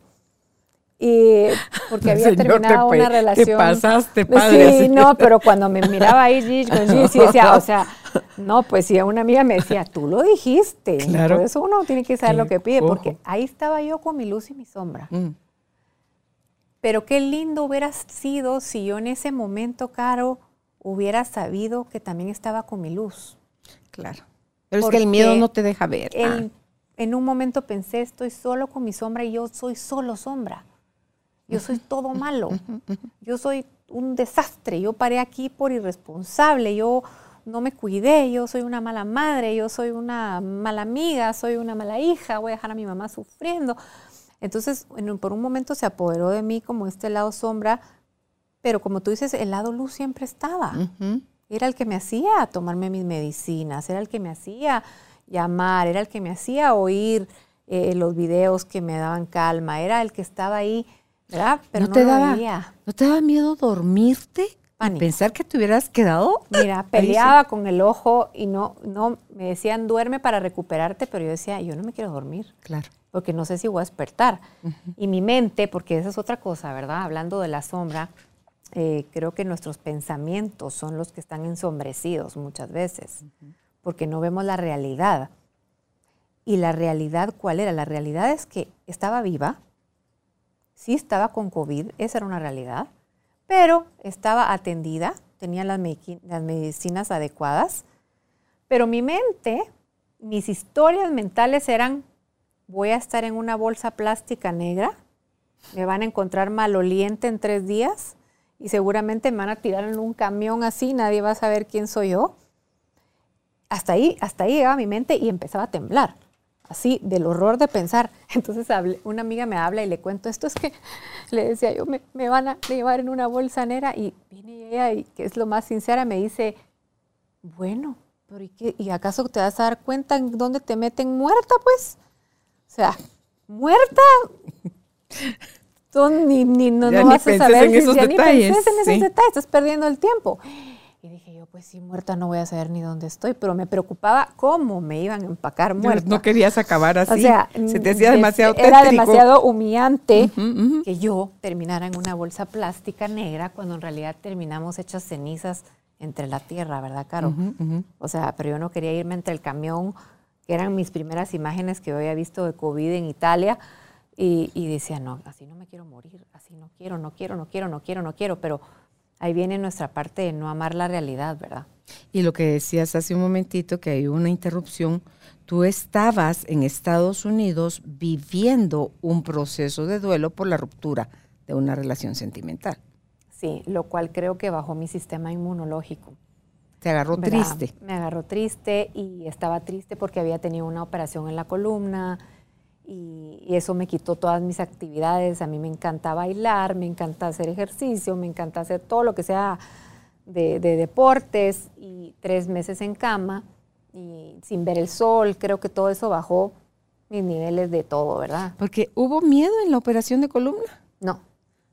Y porque había Señor, te terminado pe- una te relación. pasaste, padre, Sí, no, pero cuando me miraba ahí Gigi con Gigi, sí decía, o sea, no, pues si una amiga me decía, tú lo dijiste. Claro. Por eso uno tiene que saber lo Sí, que pide, ojo. porque ahí estaba yo con mi luz y mi sombra. Mm. Pero qué lindo hubiera sido si yo en ese momento, Caro, hubiera sabido que también estaba con mi luz. Claro. Pero es que el miedo Porque no te deja ver. El- En un momento pensé, estoy solo con mi sombra y yo soy solo sombra. Yo soy todo malo. Yo soy un desastre. Yo paré aquí por irresponsable. Yo no me cuidé. Yo soy una mala madre. Yo soy una mala amiga. Soy una mala hija. Voy a dejar a mi mamá sufriendo. Entonces, en por un momento se apoderó de mí como este lado sombra. Pero como tú dices, el lado luz siempre estaba. Era el que me hacía tomarme mis medicinas, era el que me hacía llamar, era el que me hacía oír eh, los videos que me daban calma, era el que estaba ahí, ¿verdad? Pero no, te lo daba, veía. ¿No te daba miedo dormirte? Pánico. pensar que te hubieras quedado. Mira, peleaba con el ojo y no, no, me decían duerme para recuperarte, pero yo decía, yo no me quiero dormir. Claro. porque no sé si voy a despertar. Y mi mente, porque esa es otra cosa, ¿verdad? Hablando de la sombra, eh, creo que nuestros pensamientos son los que están ensombrecidos muchas veces, porque no vemos la realidad. Y la realidad, ¿cuál era? La realidad es que estaba viva, sí estaba con COVID, esa era una realidad, pero estaba atendida, tenía las, medicinas adecuadas, pero mi mente, mis historias mentales eran voy a estar en una bolsa plástica negra, me van a encontrar maloliente en tres días y seguramente me van a tirar en un camión así, nadie va a saber quién soy yo. Hasta ahí, hasta ahí llegaba mi mente y empezaba a temblar, así del horror de pensar. Entonces una amiga me habla y le cuento, esto es que le decía yo, me, van a llevar en una bolsa negra y viene ella y que es lo más sincera, me dice, bueno, pero ¿y, qué, ¿y acaso te vas a dar cuenta en dónde te meten muerta, pues? O sea, muerta. Tú ni, ni, no, vas a saber en esos detalles, ni en esos detalles, estás perdiendo el tiempo. Y pues sí, muerta no voy a saber ni dónde estoy, pero me preocupaba cómo me iban a empacar muerta. No querías acabar así. O sea, se te hacía demasiado Era demasiado humillante que yo terminara en una bolsa plástica negra cuando en realidad terminamos hechas cenizas entre la tierra, ¿verdad, Caro? O sea, pero yo no quería irme entre el camión, que eran mis primeras imágenes que yo había visto de COVID en Italia, y, decía, no, así no me quiero morir, así no quiero, no quiero, no quiero, no quiero, no quiero, pero ahí viene nuestra parte de no amar la realidad, ¿verdad? Y lo que decías hace un momentito, que hay una interrupción, tú estabas en Estados Unidos viviendo un proceso de duelo por la ruptura de una relación sentimental. Sí, lo cual creo que bajó mi sistema inmunológico. Te agarró triste. Me agarró triste y estaba triste porque había tenido una operación en la columna y, eso me quitó todas mis actividades. A mí me encanta bailar, me encanta hacer ejercicio, me encanta hacer todo lo que sea de, de deportes y tres meses en cama y sin ver el sol. Creo que todo eso bajó mis niveles de todo, ¿verdad? Porque hubo miedo en la operación de columna. No.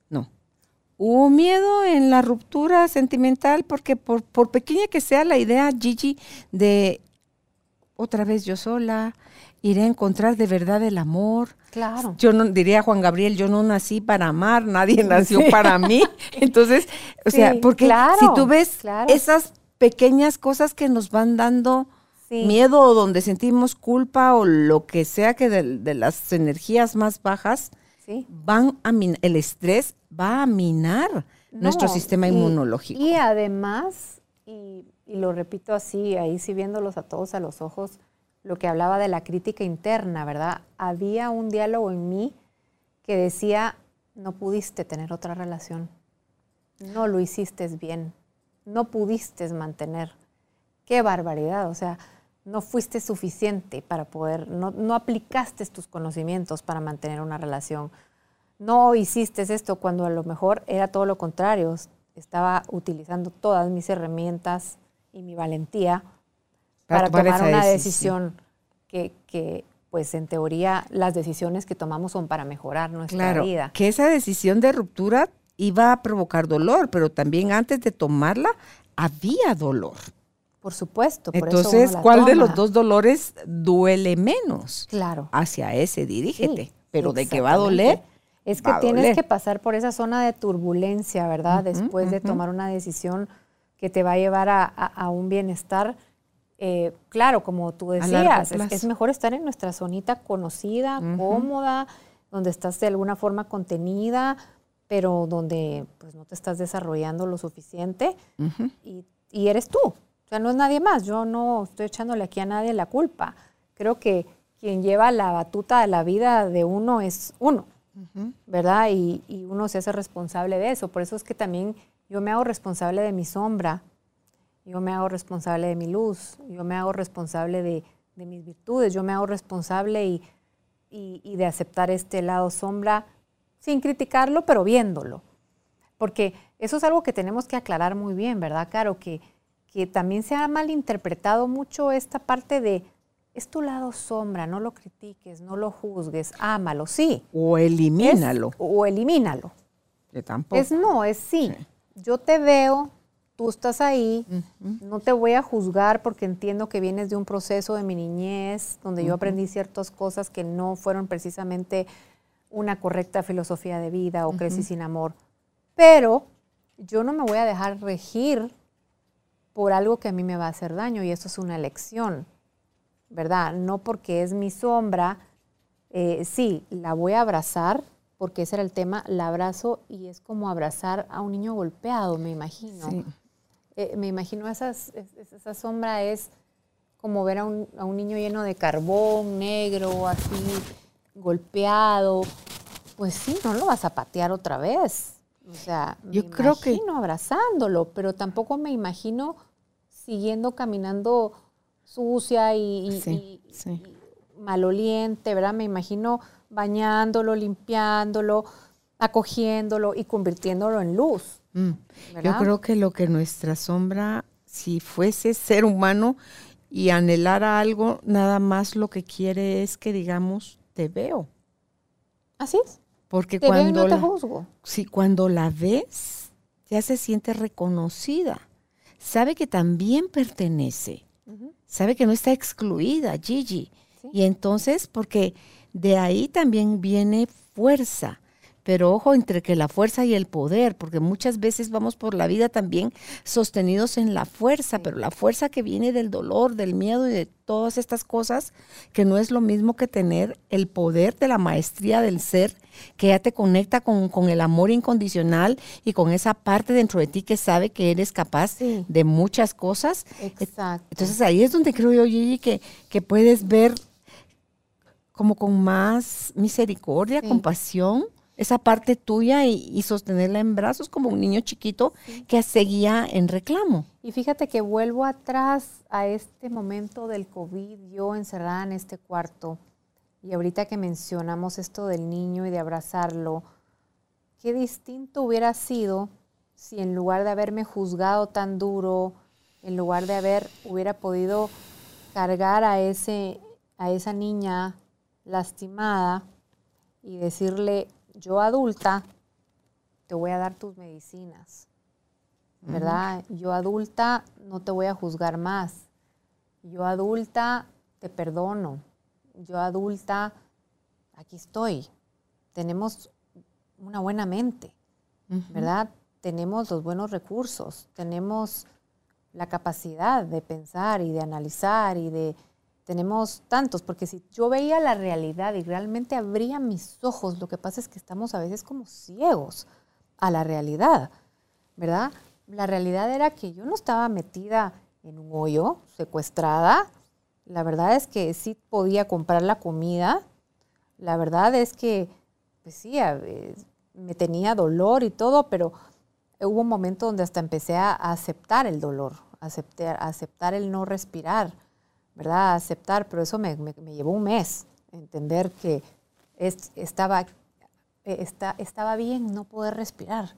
No. Hubo miedo en la ruptura sentimental porque por, por pequeña que sea la idea, Gigi, de otra vez yo sola, iré a encontrar de verdad el amor. Claro. Yo no diría Juan Gabriel, yo no nací para amar, nadie nació para mí. Entonces, o sea, porque si tú ves esas pequeñas cosas que nos van dando miedo o donde sentimos culpa o lo que sea que de, las energías más bajas, van a el estrés va a minar nuestro sistema inmunológico. Y además, y, lo repito así, ahí sí viéndolos a todos a los ojos, lo que hablaba de la crítica interna, ¿verdad? Había un diálogo en mí que decía, no pudiste tener otra relación, no lo hiciste bien, no pudiste mantener. Qué barbaridad, o sea, no fuiste suficiente para poder, no, aplicaste tus conocimientos para mantener una relación no hiciste esto cuando a lo mejor era todo lo contrario. Estaba utilizando todas mis herramientas y mi valentía para, tomar, una decisión, que, pues en teoría, las decisiones que tomamos son para mejorar nuestra claro, vida. Que esa decisión de ruptura iba a provocar dolor, pero también antes de tomarla había dolor. Por supuesto. Por Entonces, ¿cuál de los dos dolores duele menos? Claro. Hacia ese dirígete. pero de que va a doler, es que tienes que pasar por esa zona de turbulencia, ¿verdad? Después de tomar una decisión que te va a llevar a, un bienestar. Eh, claro, como tú decías, es, mejor estar en nuestra zonita conocida, cómoda, donde estás de alguna forma contenida, pero donde pues no te estás desarrollando lo suficiente y, y, eres tú. O sea, no es nadie más. Yo no estoy echándole aquí a nadie la culpa. Creo que quien lleva la batuta de la vida de uno es uno. ¿verdad? Y, uno se hace responsable de eso. Por eso es que también yo me hago responsable de mi sombra, yo me hago responsable de mi luz, yo me hago responsable de, mis virtudes, yo me hago responsable y, de aceptar este lado sombra sin criticarlo, pero viéndolo. Porque eso es algo que tenemos que aclarar muy bien, ¿verdad, Caro? Que, que también se ha malinterpretado mucho esta parte de es tu lado sombra, no lo critiques, no lo juzgues, ámalo, sí. O elimínalo. o elimínalo. Que tampoco. Es no, es sí. Yo te veo, tú estás ahí, no te voy a juzgar porque entiendo que vienes de un proceso de mi niñez, donde yo aprendí ciertas cosas que no fueron precisamente una correcta filosofía de vida o crecí sin amor. Pero yo no me voy a dejar regir por algo que a mí me va a hacer daño y eso es una elección. ¿verdad? No porque es mi sombra, eh, sí, la voy a abrazar, porque ese era el tema, la abrazo y es como abrazar a un niño golpeado, me imagino. Eh, me imagino esas, esa sombra es como ver a un, niño lleno de carbón negro, así, golpeado, pues sí, no lo vas a patear otra vez. O sea, Yo me creo que- imagino abrazándolo, pero tampoco me imagino siguiendo caminando sucia y, y- Sí, y- sí. y maloliente, ¿verdad? Me imagino bañándolo, limpiándolo, acogiéndolo y convirtiéndolo en luz. Mm. Yo creo que lo que nuestra sombra, si fuese ser humano y anhelara algo, nada más lo que quiere es que digamos, te veo. Así es. Porque Te veo y cuando, no te la, juzgo. sí, cuando la ves, ya se siente reconocida. Sabe que también pertenece. Sabe que no está excluida, Gigi. Sí. Y entonces, porque de ahí también viene fuerza. Pero ojo entre que la fuerza y el poder, porque muchas veces vamos por la vida también sostenidos en la fuerza, Sí. pero la fuerza que viene del dolor, del miedo y de todas estas cosas, que no es lo mismo que tener el poder de la maestría del ser, que ya te conecta con, con el amor incondicional y con esa parte dentro de ti que sabe que eres capaz Sí. de muchas cosas. Exacto. Entonces ahí es donde creo yo, Gigi, que, que puedes ver como con más misericordia, Sí. compasión, esa parte tuya y, y sostenerla en brazos como un niño chiquito que seguía en reclamo. Y fíjate que vuelvo atrás a este momento del COVID, yo encerrada en este cuarto, y ahorita que mencionamos esto del niño y de abrazarlo, qué distinto hubiera sido si en lugar de haberme juzgado tan duro, en lugar de haber, hubiera podido cargar a, ese, a esa niña lastimada y decirle, yo adulta, te voy a dar tus medicinas. ¿verdad? Yo adulta no te voy a juzgar más. Yo adulta te perdono. Yo adulta, aquí estoy. Tenemos una buena mente, ¿verdad? Tenemos los buenos recursos, tenemos la capacidad de pensar y de analizar y de... Tenemos tantos, porque si yo veía la realidad y realmente abría mis ojos, lo que pasa es que estamos a veces como ciegos a la realidad, ¿verdad? La realidad era que yo no estaba metida en un hoyo, secuestrada. La verdad es que sí podía comprar la comida. La verdad es que, pues sí, me tenía dolor y todo, pero hubo un momento donde hasta empecé a, aceptar el dolor, aceptar, aceptar el no respirar, ¿verdad? A aceptar, pero eso me, me- me llevó un mes, entender que es- estaba, eh, está- estaba bien no poder respirar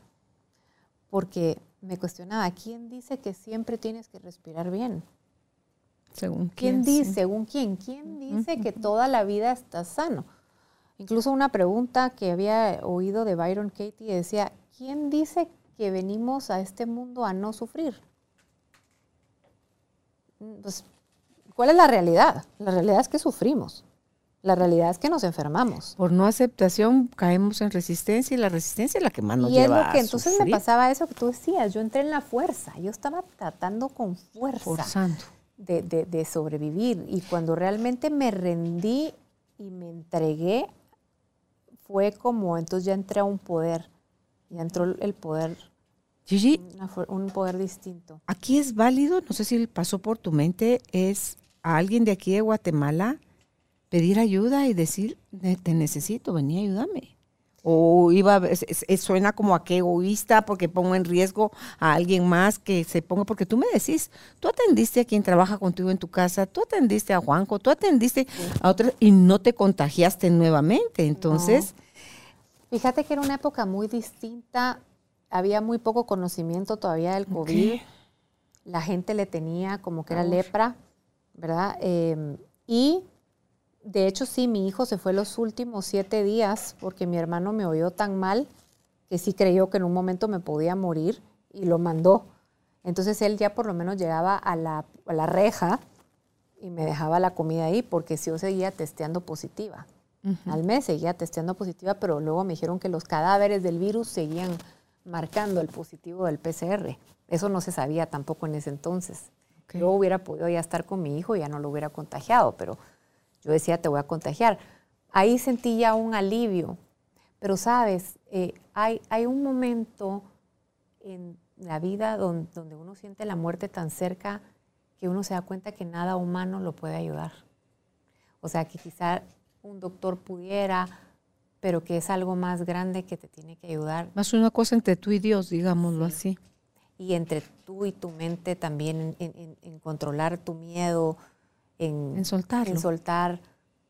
porque me cuestionaba, ¿quién dice que siempre tienes que respirar bien? Según ¿Quién quién, sí. dice? ¿Según quién? ¿Quién dice que toda la vida estás sano? Incluso una pregunta que había oído de Byron Katie decía, ¿quién dice que venimos a este mundo a no sufrir? Pues, ¿cuál es la realidad? La realidad es que sufrimos. La realidad es que nos enfermamos. Por no aceptación caemos en resistencia y la resistencia es la que más nos y es lleva lo que a entonces me pasaba eso que tú decías, yo entré en la fuerza, yo estaba tratando con fuerza forzando. de, de- de sobrevivir y cuando realmente me rendí y me entregué, fue como, entonces ya entré a un poder, ya entró el poder, Gigi, un poder distinto. aquí es válido, no sé si pasó por tu mente, es a alguien de aquí de Guatemala pedir ayuda y decir, "Ne- te necesito, vení, ayúdame. O iba, suena como a que egoísta porque pongo en riesgo a alguien más que se ponga, porque tú me decís, tú atendiste a quien trabaja contigo en tu casa, tú atendiste a Juanco, tú atendiste a otros y no te contagiaste nuevamente. Entonces, Fíjate que era una época muy distinta, había muy poco conocimiento todavía del COVID, la gente le tenía como que era Uf. lepra, ¿verdad? Eh, y de hecho sí, mi hijo se fue los últimos siete días porque mi hermano me oyó tan mal que sí creyó que en un momento me podía morir y lo mandó. Entonces él ya por lo menos llegaba a la, a la reja y me dejaba la comida ahí porque si yo seguía testeando positiva. Al mes seguía testeando positiva, pero luego me dijeron que los cadáveres del virus seguían marcando el positivo del PCR. Eso no se sabía tampoco en ese entonces. Yo hubiera podido ya estar con mi hijo y ya no lo hubiera contagiado, pero yo decía, te voy a contagiar. Ahí sentí ya un alivio. Pero sabes, Eh, hay, hay un momento en la vida don- donde uno siente la muerte tan cerca que uno se da cuenta que nada humano lo puede ayudar. O sea, que quizá un doctor pudiera, pero que es algo más grande que te tiene que ayudar. Más una cosa entre tú y Dios, digámoslo así. Y entre tú y tu mente también en, controlar tu miedo, en, en soltarlo. En soltar.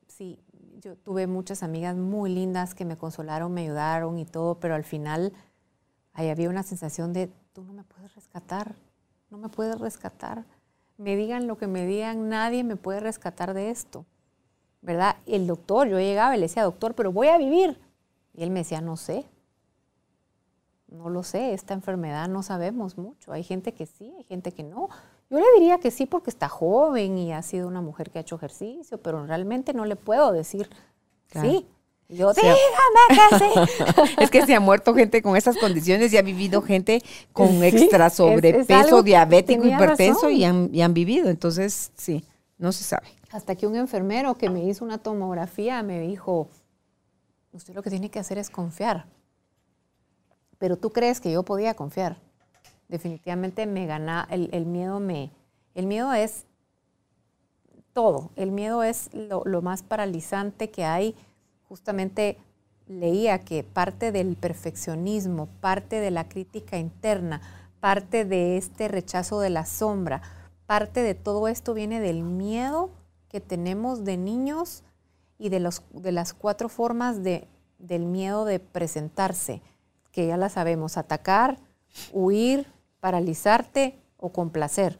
Sí, yo tuve muchas amigas muy lindas que me consolaron, me ayudaron y todo, pero al final ahí había una sensación de, tú no me puedes rescatar, no me puedes rescatar. Me digan lo que me digan, nadie me puede rescatar de esto. ¿Verdad? El doctor, yo llegaba y le decía, doctor, pero voy a vivir. Y él me decía, no sé, no lo sé, esta enfermedad no sabemos mucho. Hay gente que sí, hay gente que no. Yo le diría que sí porque está joven y ha sido una mujer que ha hecho ejercicio, pero realmente no le puedo decir sí. Yo, dígame que sí. es que se ha muerto gente con esas condiciones y ha vivido gente con extra sobrepeso, diabético, hipertenso y han, y han vivido. Entonces, sí, no se sabe. Hasta que un enfermero que me hizo una tomografía me dijo, usted lo que tiene que hacer es confiar. Pero tú crees que yo podía confiar. Definitivamente me gana, el, miedo me, el miedo es todo, el miedo es lo, más paralizante que hay. Justamente leía que parte del perfeccionismo, parte de la crítica interna, parte de este rechazo de la sombra, parte de todo esto viene del miedo que tenemos de niños y de, los, las cuatro formas de, del miedo de presentarse, que ya la sabemos, atacar, huir, paralizarte o complacer,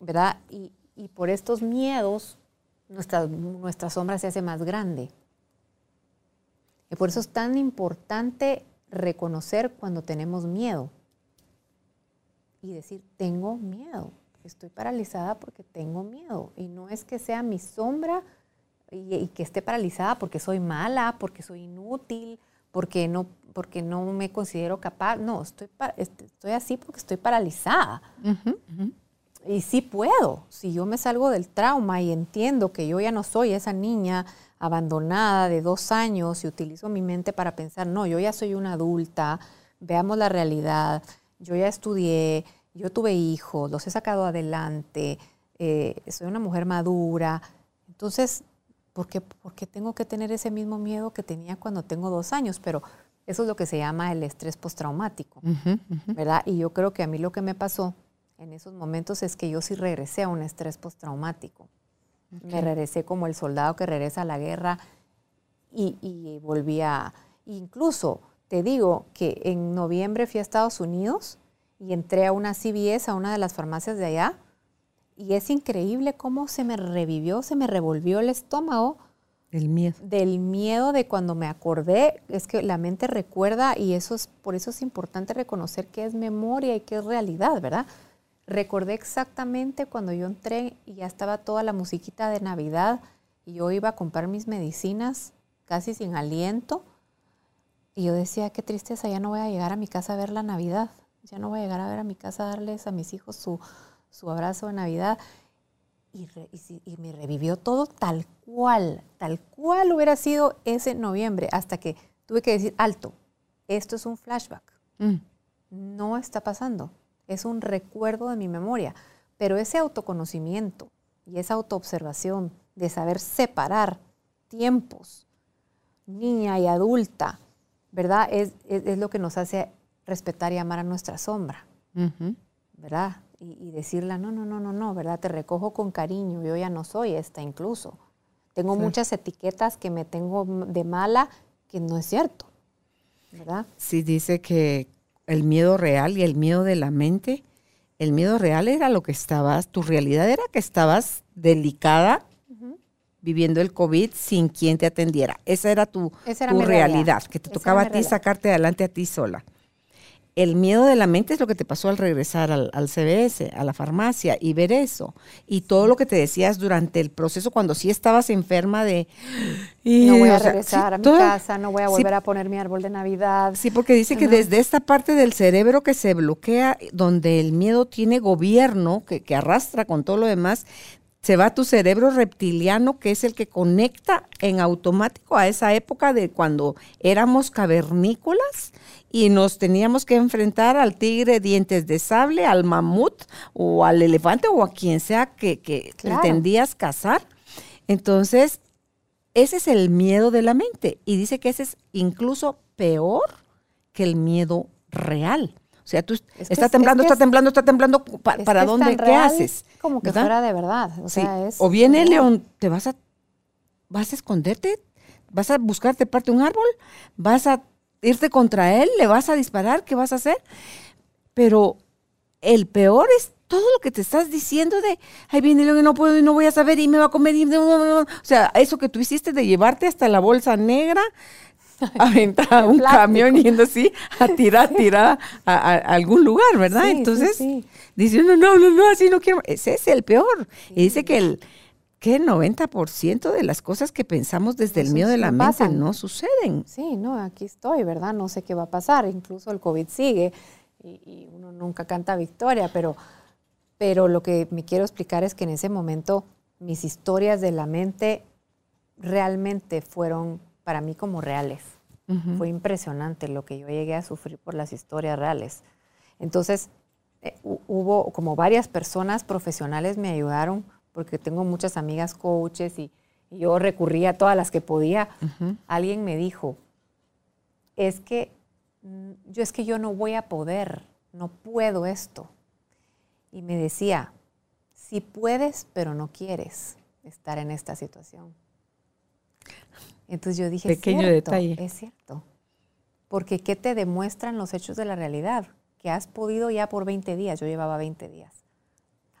¿verdad? Y, por estos miedos nuestra, nuestra sombra se hace más grande. Y por eso es tan importante reconocer cuando tenemos miedo y decir, tengo miedo, estoy paralizada porque tengo miedo. Y no es que sea mi sombra y, que esté paralizada porque soy mala, porque soy inútil, porque no porque no me considero capaz. No, estoy, estoy así porque estoy paralizada. Y sí puedo. Si yo me salgo del trauma y entiendo que yo ya no soy esa niña abandonada de dos años y utilizo mi mente para pensar, no, yo ya soy una adulta, veamos la realidad, yo ya estudié, yo tuve hijos, los he sacado adelante, eh, soy una mujer madura. Entonces, ¿por qué, ¿por qué tengo que tener ese mismo miedo que tenía cuando tengo dos años? Pero eso es lo que se llama el estrés postraumático, ¿verdad? Y yo creo que a mí lo que me pasó en esos momentos es que yo sí regresé a un estrés postraumático. Me regresé como el soldado que regresa a la guerra y, y volví a... Incluso te digo que en noviembre fui a Estados Unidos y entré a una CVS, a una de las farmacias de allá, y es increíble cómo se me revivió, se me revolvió el estómago del miedo. Del miedo de cuando me acordé, es que la mente recuerda y eso es, por eso es importante reconocer que es memoria y que es realidad, ¿verdad? Recordé exactamente cuando yo entré y ya estaba toda la musiquita de Navidad y yo iba a comprar mis medicinas casi sin aliento y yo decía, qué tristeza, ya no voy a llegar a mi casa a ver la Navidad, ya no voy a llegar a ver a mi casa a darles a mis hijos su, su abrazo de Navidad y, me revivió todo tal cual, tal cual hubiera sido ese noviembre, hasta que tuve que decir, alto, esto es un flashback. Mm. No está pasando, es un recuerdo de mi memoria. Pero ese autoconocimiento y esa autoobservación de saber separar tiempos, niña y adulta, ¿verdad? Es, lo que nos hace respetar y amar a nuestra sombra, ¿verdad? Y, decirle, no, no, no, no, no, ¿verdad? Te recojo con cariño, yo ya no soy esta incluso. Tengo muchas etiquetas que me tengo de mala, que no es cierto, ¿verdad? Sí, dice que el miedo real y el miedo de la mente, el miedo real era lo que estabas, tu realidad era que estabas delicada viviendo el COVID sin quien te atendiera. Esa era tu, realidad, que te tocaba a ti sacarte adelante a ti sola el miedo de la mente es lo que te pasó al regresar al, CBS, a la farmacia y ver eso. Y todo lo que te decías durante el proceso cuando sí estabas enferma de... no voy a regresar a mi casa, no voy a volver a poner mi árbol de Navidad. Sí, porque dice que desde esta parte del cerebro que se bloquea, donde el miedo tiene gobierno, que, que arrastra con todo lo demás, se va tu cerebro reptiliano, que es el que conecta en automático a esa época de cuando éramos cavernícolas y nos teníamos que enfrentar al tigre dientes de sable, al mamut o al elefante o a quien sea que, que pretendías cazar. Entonces, ese es el miedo de la mente y dice que ese es incluso peor que el miedo real. O sea, tú está temblando, está temblando, está temblando, ¿para dónde? ¿Qué haces? Como que fuera de verdad. O, sea, es o viene el león, te vas a, vas a esconderte, vas a buscarte parte de un árbol, vas a irte contra él, le vas a disparar, ¿qué vas a hacer? Pero el peor es todo lo que te estás diciendo de, ay, viene león y no puedo y no voy a saber y me va a comer. Y... O sea, eso que tú hiciste de llevarte hasta la bolsa negra, aventar un camión yendo así a tirar, tirar a, algún lugar, ¿verdad? Entonces, dice no, no, no, así no quiero. Ese es el peor. Y dice que el que el 90% de las cosas que pensamos desde el miedo de la mente no suceden. Sí, no, aquí estoy, ¿verdad? No sé qué va a pasar. Incluso el COVID sigue y, uno nunca canta victoria, pero, pero lo que me quiero explicar es que en ese momento mis historias de la mente realmente fueron para mí como reales. Fue impresionante lo que yo llegué a sufrir por las historias reales. Entonces, eh, hubo como varias personas profesionales me ayudaron, porque tengo muchas amigas coaches y, yo recurría a todas las que podía. Alguien me dijo, es que mm, yo es que yo no voy a poder, no puedo esto. Y me decía, si puedes, pero no quieres estar en esta situación. Entonces yo dije, Pequeño detalle. es cierto. Porque ¿qué te demuestran los hechos de la realidad? Que has podido ya por 20 días, yo llevaba 20 días.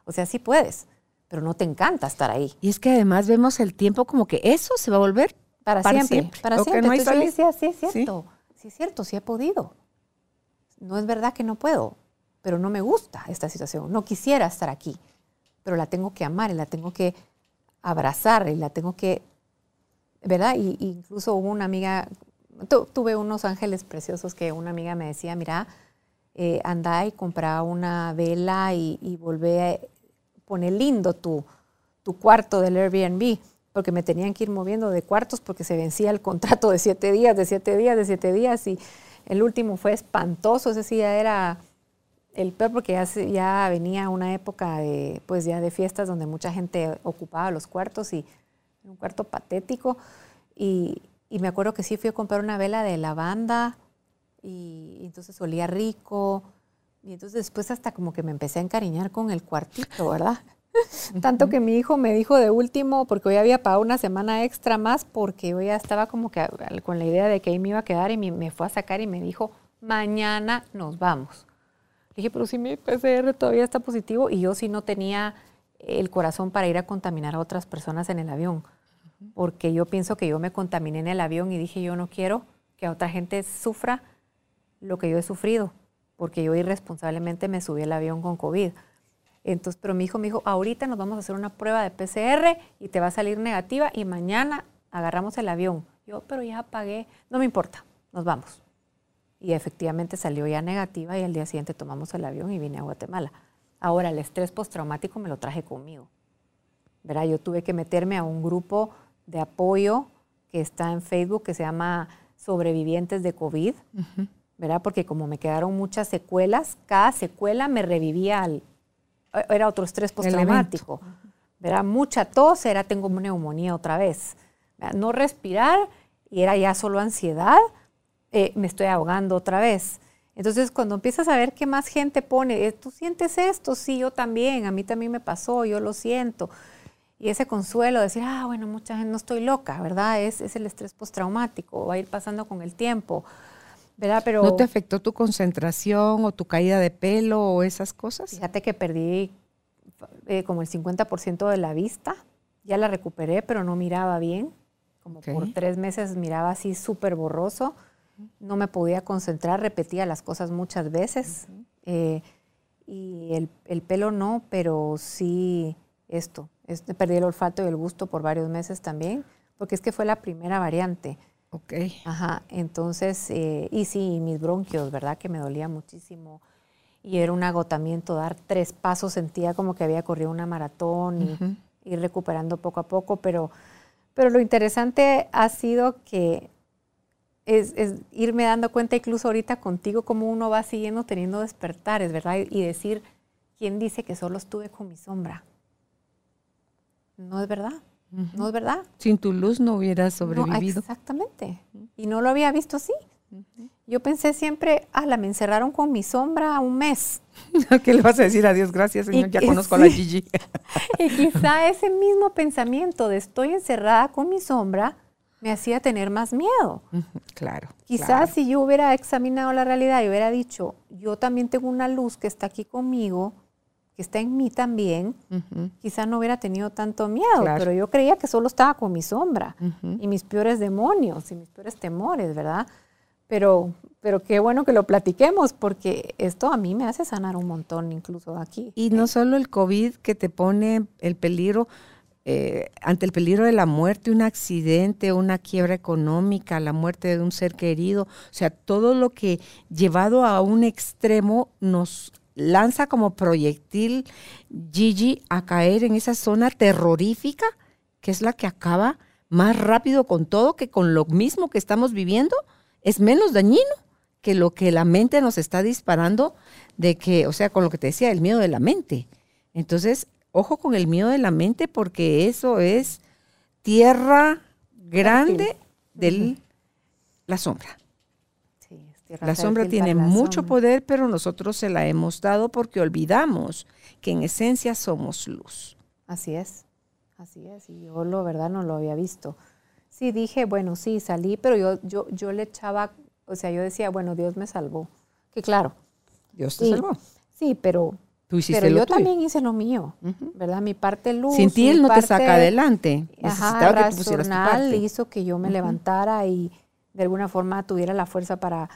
O sea, sí puedes, pero no te encanta estar ahí. Y es que además vemos el tiempo como que eso se va a volver para, siempre, Para siempre. No Entonces yo decía, sí es cierto, ¿Sí? es cierto, sí he podido. No es verdad que no puedo, pero no me gusta esta situación. No quisiera estar aquí, pero la tengo que amar y la tengo que abrazar y la tengo que ¿verdad? Y, incluso hubo una amiga, tuve unos ángeles preciosos que una amiga me decía, mira, eh, anda y compra una vela y, y volvé a poner lindo tu, tu cuarto del Airbnb, porque me tenían que ir moviendo de cuartos porque se vencía el contrato de siete días, de siete días, de siete días, y el último fue espantoso, ese sí ya era el peor porque ya, ya venía una época de, pues ya de fiestas donde mucha gente ocupaba los cuartos y un cuarto patético. Y, me acuerdo que sí fui a comprar una vela de lavanda y, entonces olía rico. Y entonces después hasta como que me empecé a encariñar con el cuartito, ¿verdad? Tanto que mi hijo me dijo de último, porque hoy había pagado una semana extra más, porque yo ya estaba como que con la idea de que ahí me iba a quedar y me, fue a sacar y me dijo, mañana nos vamos. Le dije, pero si mi PCR todavía está positivo y yo sí no tenía el corazón para ir a contaminar a otras personas en el avión. Porque yo pienso que yo me contaminé en el avión y dije, yo no quiero que otra gente sufra lo que yo he sufrido, porque yo irresponsablemente me subí al avión con COVID. Entonces, pero mi hijo me dijo, ahorita nos vamos a hacer una prueba de PCR y te va a salir negativa y mañana agarramos el avión. Yo, pero ya pagué, no me importa, nos vamos. Y efectivamente salió ya negativa y al día siguiente tomamos el avión y vine a Guatemala. Ahora, el estrés postraumático me lo traje conmigo. ¿verdad? Yo tuve que meterme a un grupo de apoyo que está en Facebook que se llama Sobrevivientes de COVID, ¿verdad? Porque como me quedaron muchas secuelas, cada secuela me revivía al, era otro estrés postraumático, ¿verdad? Mucha tos, era tengo neumonía otra vez. No respirar y era ya solo ansiedad, eh, me estoy ahogando otra vez. Entonces, cuando empiezas a ver qué más gente pone, eh, tú sientes esto, sí, yo también, a mí también me pasó, yo lo siento. Y ese consuelo, decir, ah, bueno, mucha gente no estoy loca, ¿verdad? Es, es el estrés postraumático, va a ir pasando con el tiempo, ¿verdad? Pero, ¿No te afectó tu concentración o tu caída de pelo o esas cosas? Fíjate que perdí eh, como el 50% de la vista, ya la recuperé, pero no miraba bien, como por tres meses miraba así súper borroso no me podía concentrar, repetía las cosas muchas veces. Eh, y el, pelo no, pero sí esto. perdí el olfato y el gusto por varios meses también, porque es que fue la primera variante. Ok. Ajá, entonces, eh, y sí, mis bronquios, ¿verdad? Que me dolía muchísimo. Y era un agotamiento, dar tres pasos, sentía como que había corrido una maratón y ir recuperando poco a poco, pero, pero lo interesante ha sido que es, irme dando cuenta incluso ahorita contigo cómo uno va siguiendo teniendo despertares, ¿verdad? Y decir, ¿quién dice que solo estuve con mi sombra? No es verdad. ¿No es verdad? Sin tu luz no hubieras No, sobrevivido. exactamente. Y no lo había visto así. Yo pensé siempre, ala, me encerraron con mi sombra un mes. ¿Qué le vas a decir a Dios? Gracias, Señor. Y Ya conozco a la. Gigi. Y quizá ese mismo pensamiento de estoy encerrada con mi sombra me hacía tener más miedo. Claro. Quizás claro. si yo hubiera examinado la realidad y hubiera dicho, yo también tengo una luz que está aquí conmigo, que está en mí también, Ujú, quizás no hubiera tenido tanto miedo, Claro. pero yo creía que solo estaba con mi sombra y mis peores demonios y mis peores temores, ¿verdad? Pero, pero qué bueno que lo platiquemos porque esto a mí me hace sanar un montón, incluso aquí. Y no solo el COVID que te pone el peligro, eh, ante el peligro de la muerte, un accidente, una quiebra económica, la muerte de un ser querido, o sea, todo lo que llevado a un extremo nos lanza como proyectil Gigi a caer en esa zona terrorífica, que es la que acaba más rápido con todo que con lo mismo que estamos viviendo, es menos dañino que lo que la mente nos está disparando de que, o sea, con lo que te decía, el miedo de la mente. Entonces, ojo con el miedo de la mente porque eso es tierra grande de la sombra. Sí, es tierra La sombra tiene la mucho sombra. poder, pero nosotros se la hemos dado porque olvidamos que en esencia somos luz. Así es, así es. Y yo, lo verdad, no lo había visto. Sí, dije, bueno, sí, salí, pero yo, yo, yo le echaba, o sea, yo decía, bueno, Dios me salvó. Que claro, Dios te salvó. sí, pero, Tú hiciste pero lo yo tuyo. también hice lo mío. ¿verdad? Mi parte luz. Sin ti él no te saca adelante. Ajá, Necesitaba que tú pusieras tu parte. hizo que yo me levantara y de alguna forma tuviera la fuerza para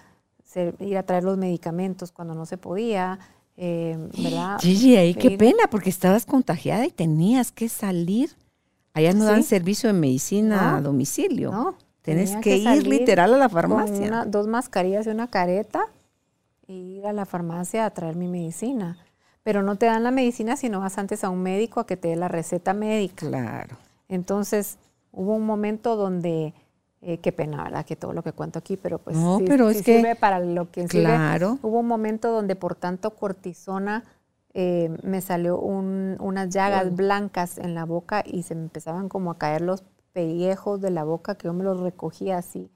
ser- ir a traer los medicamentos cuando no se podía, eh, ¿verdad? Gigi, ahí qué pena, porque estabas contagiada y tenías que salir. Allá no dan servicio de medicina No, a domicilio. No, Tienes que, ir literal a la con farmacia. una- dos mascarillas y una careta y ir a la farmacia a traer mi medicina. Pero no te dan la medicina si no vas antes a un médico a que te dé la receta médica. Claro. Entonces, hubo un momento donde, eh, qué pena, ¿verdad? Que todo lo que cuento aquí, pero pues No, sí- pero sí es que- sirve para lo que sirve. Claro. Hubo un momento donde por tanto cortisona eh, me salió un- unas llagas blancas en la boca y se me empezaban como a caer los pellejos de la boca que yo me los recogía así,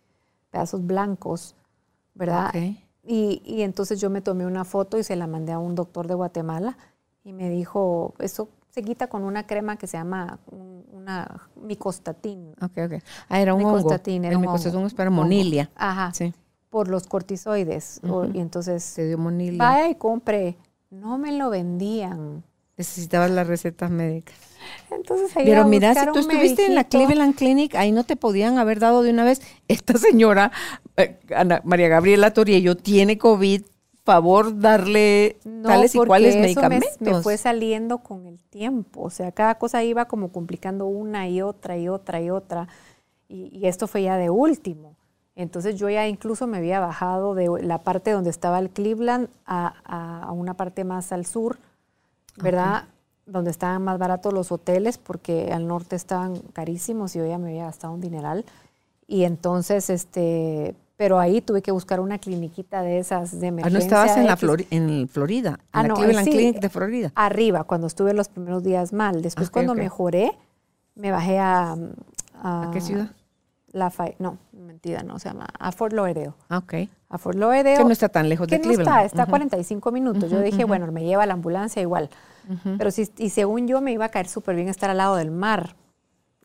pedazos blancos, ¿verdad? Ok. Y, y entonces yo me tomé una foto y se la mandé a un doctor de Guatemala y me dijo, eso se quita con una crema que se llama un- una micostatin. Ok, ok. Ah, era un hongo. Micostatin, era El hongo. es para Hongo. monilia. Ajá, Sí, por los cortisoides. Y entonces, se dio monilia. vaya y compre. No me lo vendían. Necesitabas las recetas médicas. Entonces ahí Pero mira, si tú estuviste en la. Cleveland Clinic, ahí no te podían haber dado de una vez. Esta señora, Ana María Gabriela Toriello, tiene COVID. Favor, darle No, tales y cuales eso me- medicamentos. Me, fue saliendo con el tiempo. O sea, cada cosa iba como complicando una y otra y otra y otra. Y, y esto fue ya de último. Entonces yo ya incluso me había bajado de la parte donde estaba el Cleveland a, a- a una parte más al sur, ¿verdad? Donde estaban más baratos los hoteles porque al norte estaban carísimos y yo ya me había gastado un dineral. Y entonces, este, pero ahí tuve que buscar una cliniquita de esas de Ah, emergencia. no estabas en la X. Flori- en Florida, en Ah, la no, Cleveland sí, Clinic de Florida. Arriba, cuando estuve los primeros días mal. Después, Ok, cuando mejoré, me bajé a. ¿A qué ciudad? Lafayette. No, mentira, no se llama. A Fort Lauderdale. Ah, ok. A Fort Lauderdale. Que no está tan lejos que de no Cleveland. está, está a Ujú. 45 minutos. Yo dije, bueno, me lleva la ambulancia igual. Pero sí, y según yo me iba a caer súper bien estar al lado del mar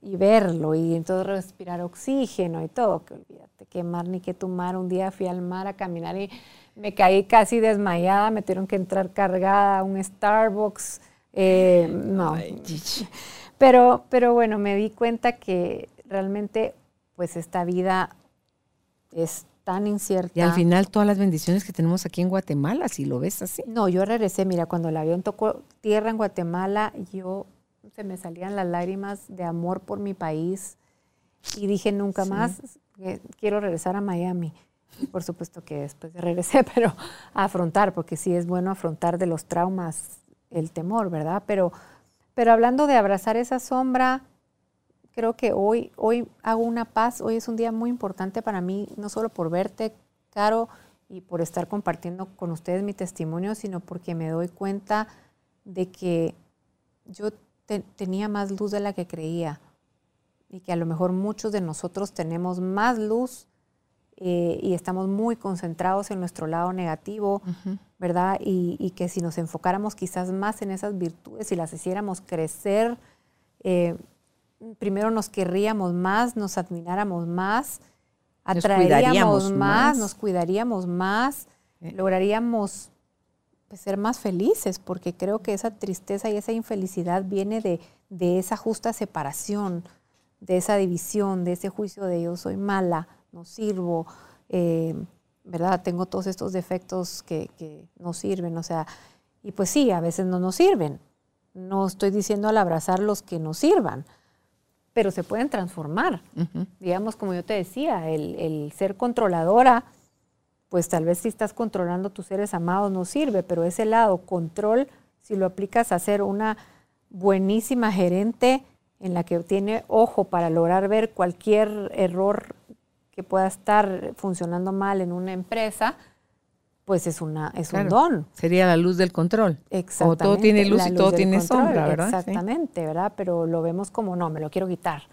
y verlo y entonces respirar oxígeno y todo. Que olvídate, que mar ni que tu mar. Un día fui al mar a caminar y me caí casi desmayada. Me tuvieron que entrar cargada a un Starbucks. Eh, no. Pero, pero bueno, me di cuenta que realmente, pues esta vida es tan incierta. Y al final todas las bendiciones que tenemos aquí en Guatemala, si lo ves así. No, yo regresé, mira, cuando el avión tocó tierra en Guatemala, yo se me salían las lágrimas de amor por mi país y dije nunca más que quiero regresar a Miami. Y por supuesto que después regresé, pero a afrontar, porque sí es bueno afrontar de los traumas el temor, ¿verdad? Pero, pero hablando de abrazar esa sombra, creo que hoy, hoy hago una paz, hoy es un día muy importante para mí, no solo por verte, Caro, y por estar compartiendo con ustedes mi testimonio, sino porque me doy cuenta de que yo te- tenía más luz de la que creía, y que a lo mejor muchos de nosotros tenemos más luz eh, y estamos muy concentrados en nuestro lado negativo, ¿verdad? Y, que si nos enfocáramos quizás más en esas virtudes y las hiciéramos crecer, eh, primero nos querríamos más, nos admiráramos más, atraeríamos más, nos cuidaríamos más, lograríamos pues, ser más felices, porque creo que esa tristeza y esa infelicidad viene de, de esa justa separación, de esa división, de ese juicio de yo soy mala, no sirvo, eh, ¿verdad? Tengo todos estos defectos que, que, no sirven, o sea, y pues sí, a veces no nos sirven. No estoy diciendo al abrazar los que nos sirvan, pero se pueden transformar. Digamos, como yo te decía, el, el, ser controladora, pues tal vez si estás controlando tus seres amados no sirve, pero ese lado, control, si lo aplicas a ser una buenísima gerente en la que tiene ojo para lograr ver cualquier error que pueda estar funcionando mal en una empresa, pues es, una, es un don. Sería la luz del control. Exactamente. O todo tiene luz y todo tiene sombra, ¿verdad? Exactamente, ¿verdad? Pero lo vemos como, no, me lo quiero quitar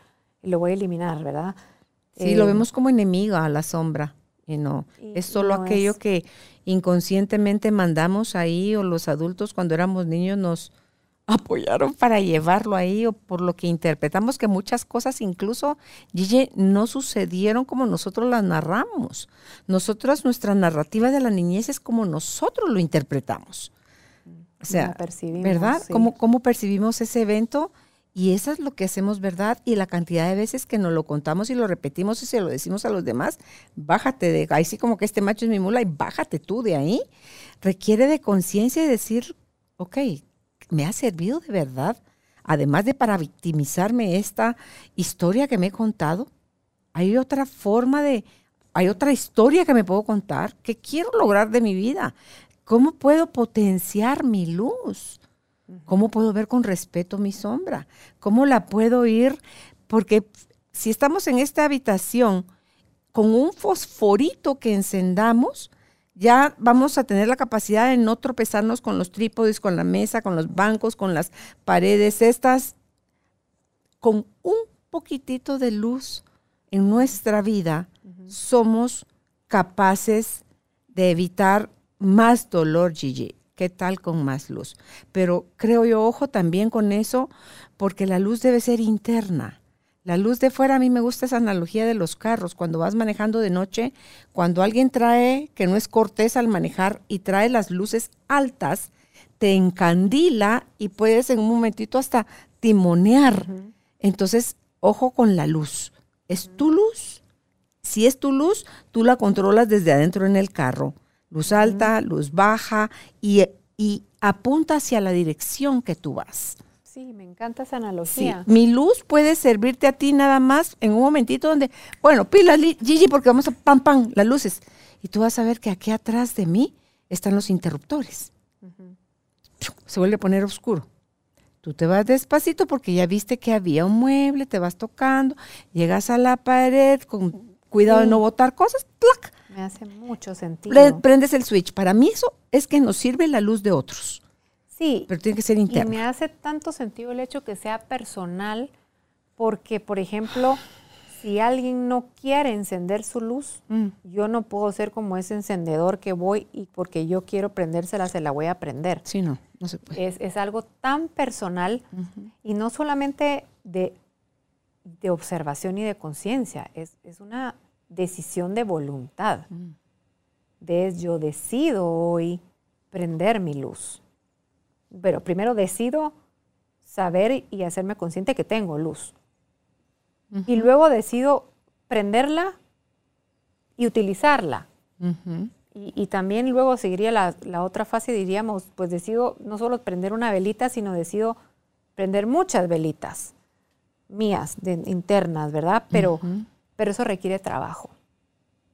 y lo voy a eliminar, ¿verdad? Sí, lo eh, vemos como enemiga a la sombra. Y no, es solo aquello que inconscientemente mandamos ahí o los adultos cuando éramos niños nos, apoyaron para llevarlo ahí o por lo que interpretamos que muchas cosas incluso, Gigi, no sucedieron como nosotros las narramos. Nosotros, nuestra narrativa de la niñez es como nosotros lo interpretamos. O sea, ¿verdad? ¿Cómo, percibimos ese evento? Y eso es lo que hacemos, ¿verdad? Y la cantidad de veces que nos lo contamos y lo repetimos y se lo decimos a los demás, bájate de ahí, sí como que este macho es mi mula y bájate tú de ahí. Requiere de conciencia y decir, ok, me ha servido de verdad, además de para victimizarme esta historia que me he contado. Hay otra forma de, hay otra historia que me puedo contar que quiero lograr de mi vida. ¿Cómo puedo potenciar mi luz? ¿Cómo puedo ver con respeto mi sombra? ¿Cómo la puedo ir? Porque si estamos en esta habitación con un fosforito que encendamos, ya vamos a tener la capacidad de no tropezarnos con los trípodes, con la mesa, con los bancos, con las paredes estas. Con un poquitito de luz en nuestra vida, somos capaces de evitar más dolor, Gigi. ¿Qué tal con más luz? Pero creo yo, ojo también con eso, porque la luz debe ser interna. La luz de fuera, a mí me gusta esa analogía de los carros. Cuando vas manejando de noche, cuando alguien trae, que no es cortés al manejar, y trae las luces altas, te encandila y puedes en un momentito hasta timonear. Entonces, ojo con la luz. ¿Es tu luz? Si es tu luz, tú la controlas desde adentro en el carro. Luz alta, luz baja y, y apunta hacia la dirección que tú vas. Sí, me encanta esa analogía. Mi luz puede servirte a ti nada más en un momentito donde, bueno, pila Gigi porque vamos a pam pam las luces. Y tú vas a ver que aquí atrás de mí están los interruptores. Se vuelve a poner oscuro. Tú te vas despacito porque ya viste que había un mueble, te vas tocando, llegas a la pared con cuidado de no botar cosas, ¡plac! Me hace mucho sentido. Prendes el switch. Para mí eso es que nos sirve la luz de otros. Sí. Pero tiene que ser interno. Y me hace tanto sentido el hecho que sea personal, porque, por ejemplo, si alguien no quiere encender su luz, mm. yo no puedo ser como ese encendedor que voy y porque yo quiero prendérsela, se la voy a prender. Sí, no, no se puede. Es, algo tan personal y no solamente de, de, observación y de conciencia, es, una decisión de voluntad. Mm. De yo decido hoy prender mi luz pero primero decido saber y hacerme consciente que tengo luz. Y luego decido prenderla y utilizarla. y, también luego seguiría la, otra fase, diríamos, pues decido no solo prender una velita, sino decido prender muchas velitas mías, internas, ¿verdad? Pero, pero eso requiere trabajo,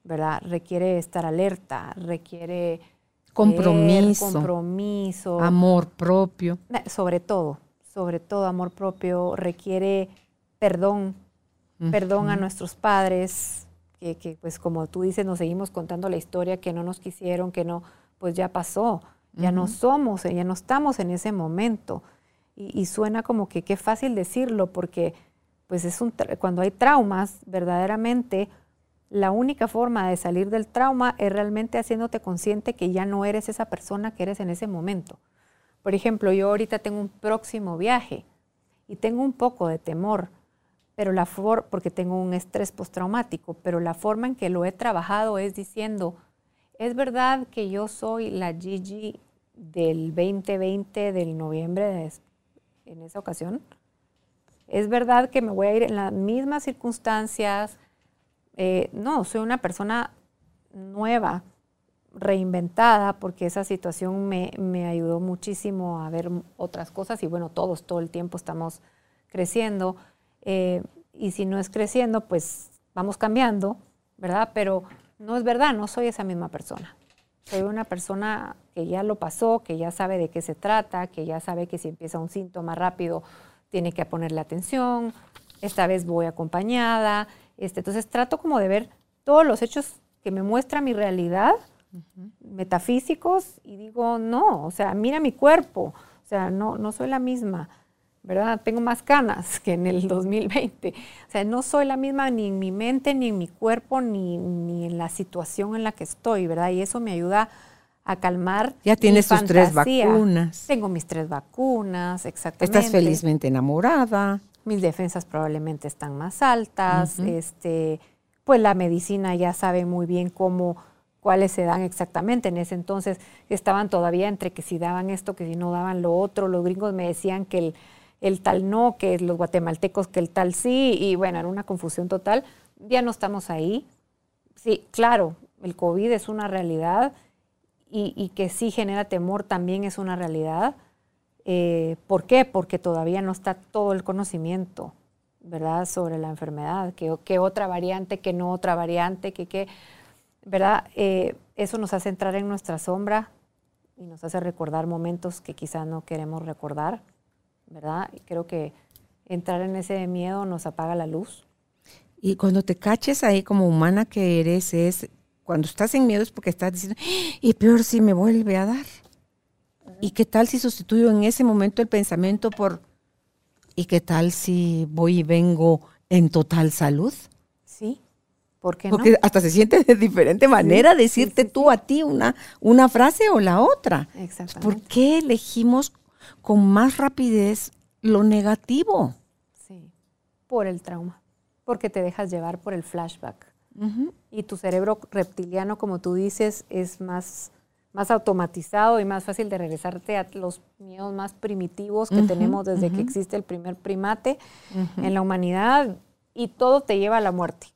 ¿verdad? Requiere estar alerta, requiere compromiso, compromiso, amor propio. Sobre todo, sobre todo amor propio requiere perdón, perdón a nuestros padres, que, pues como tú dices, nos seguimos contando la historia que no nos quisieron, que no, pues ya pasó, ya no somos, ya no estamos en ese momento. Y, y, suena como que qué fácil decirlo, porque pues es un, cuando hay traumas, verdaderamente la única forma de salir del trauma es realmente haciéndote consciente que ya no eres esa persona que eres en ese momento. Por ejemplo, yo ahorita tengo un próximo viaje y tengo un poco de temor, pero la porque tengo un estrés postraumático, pero la forma en que lo he trabajado es diciendo, es verdad que yo soy la Gigi del 2020, del noviembre en esa ocasión. Es verdad que me voy a ir en las mismas circunstancias. Eh, no, soy una persona nueva, reinventada, porque esa situación me, ayudó muchísimo a ver otras cosas y bueno, todos todo el tiempo estamos creciendo. Eh, y si no es creciendo, pues vamos cambiando, ¿verdad? Pero no es verdad, no soy esa misma persona. Soy una persona que ya lo pasó, que ya sabe de qué se trata, que ya sabe que si empieza un síntoma rápido tiene que ponerle atención. Esta vez voy acompañada. Este, entonces trato como de ver todos los hechos que me muestra mi realidad, metafísicos, y digo, no, o sea, mira mi cuerpo, o sea, no, no soy la misma. ¿verdad? Tengo más canas que en el 2020. O sea, no soy la misma ni en mi mente, ni en mi cuerpo, ni, ni en la situación en la que estoy, ¿verdad? Y eso me ayuda a calmar. Ya tienes tus tres vacunas. Tengo mis tres vacunas, exactamente. Estás felizmente enamorada. Mis defensas probablemente están más altas. este, pues la medicina ya sabe muy bien cómo cuáles se dan exactamente. En ese entonces estaban todavía entre que si daban esto, que si no daban lo otro. Los gringos me decían que el el tal no, que los guatemaltecos que el tal sí, y bueno, era una confusión total. Ya no estamos ahí. Sí, claro, el COVID es una realidad y, que sí genera temor también es una realidad. Eh, ¿Por qué? Porque todavía no está todo el conocimiento, ¿verdad?, sobre la enfermedad, que, otra variante, que no otra variante, que qué, ¿verdad? Eh, eso nos hace entrar en nuestra sombra y nos hace recordar momentos que quizá no queremos recordar. ¿verdad? Y creo que entrar en ese miedo nos apaga la luz. Y cuando te caches ahí como humana que eres, es cuando estás en miedo es porque estás diciendo, y peor si me vuelve a dar. ¿Y qué tal si sustituyo en ese momento el pensamiento por, ¿y qué tal si voy y vengo en total salud? Sí. ¿Por qué Porque hasta se siente de diferente manera decirte tú a ti una, una frase o la otra. Exactamente. ¿Por qué elegimos con más rapidez lo negativo. Sí, por el trauma, porque te dejas llevar por el flashback. Y tu cerebro reptiliano, como tú dices, es más, más automatizado y más fácil de regresarte a los miedos más primitivos que tenemos desde que existe el primer primate en la humanidad y todo te lleva a la muerte.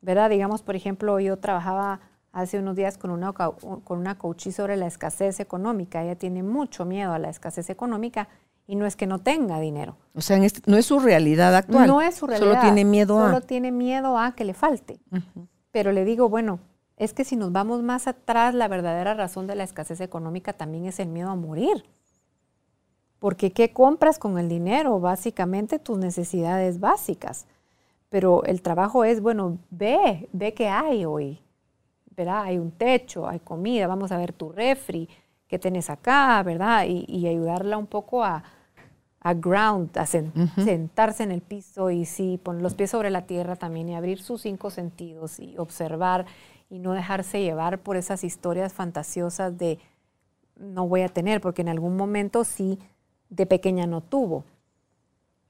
¿Verdad? Digamos, por ejemplo, yo trabajaba hace unos días con una, con una coachí sobre la escasez económica. Ella tiene mucho miedo a la escasez económica y no es que no tenga dinero. O sea, este, no es su realidad actual. No es su realidad. Solo tiene miedo a. Solo tiene miedo a que le falte. Pero le digo, bueno, es que si nos vamos más atrás, la verdadera razón de la escasez económica también es el miedo a morir. Porque ¿qué compras con el dinero? Básicamente tus necesidades básicas. Pero el trabajo es, bueno, ve, ve qué hay hoy. ¿verdad? Hay un techo, hay comida, vamos a ver tu refri, qué tenés acá, ¿verdad? Y, ayudarla un poco a, ground, a sentarse en el piso y sí, poner los pies sobre la tierra también y abrir sus cinco sentidos y observar y no dejarse llevar por esas historias fantasiosas de no voy a tener, porque en algún momento sí de pequeña no tuvo.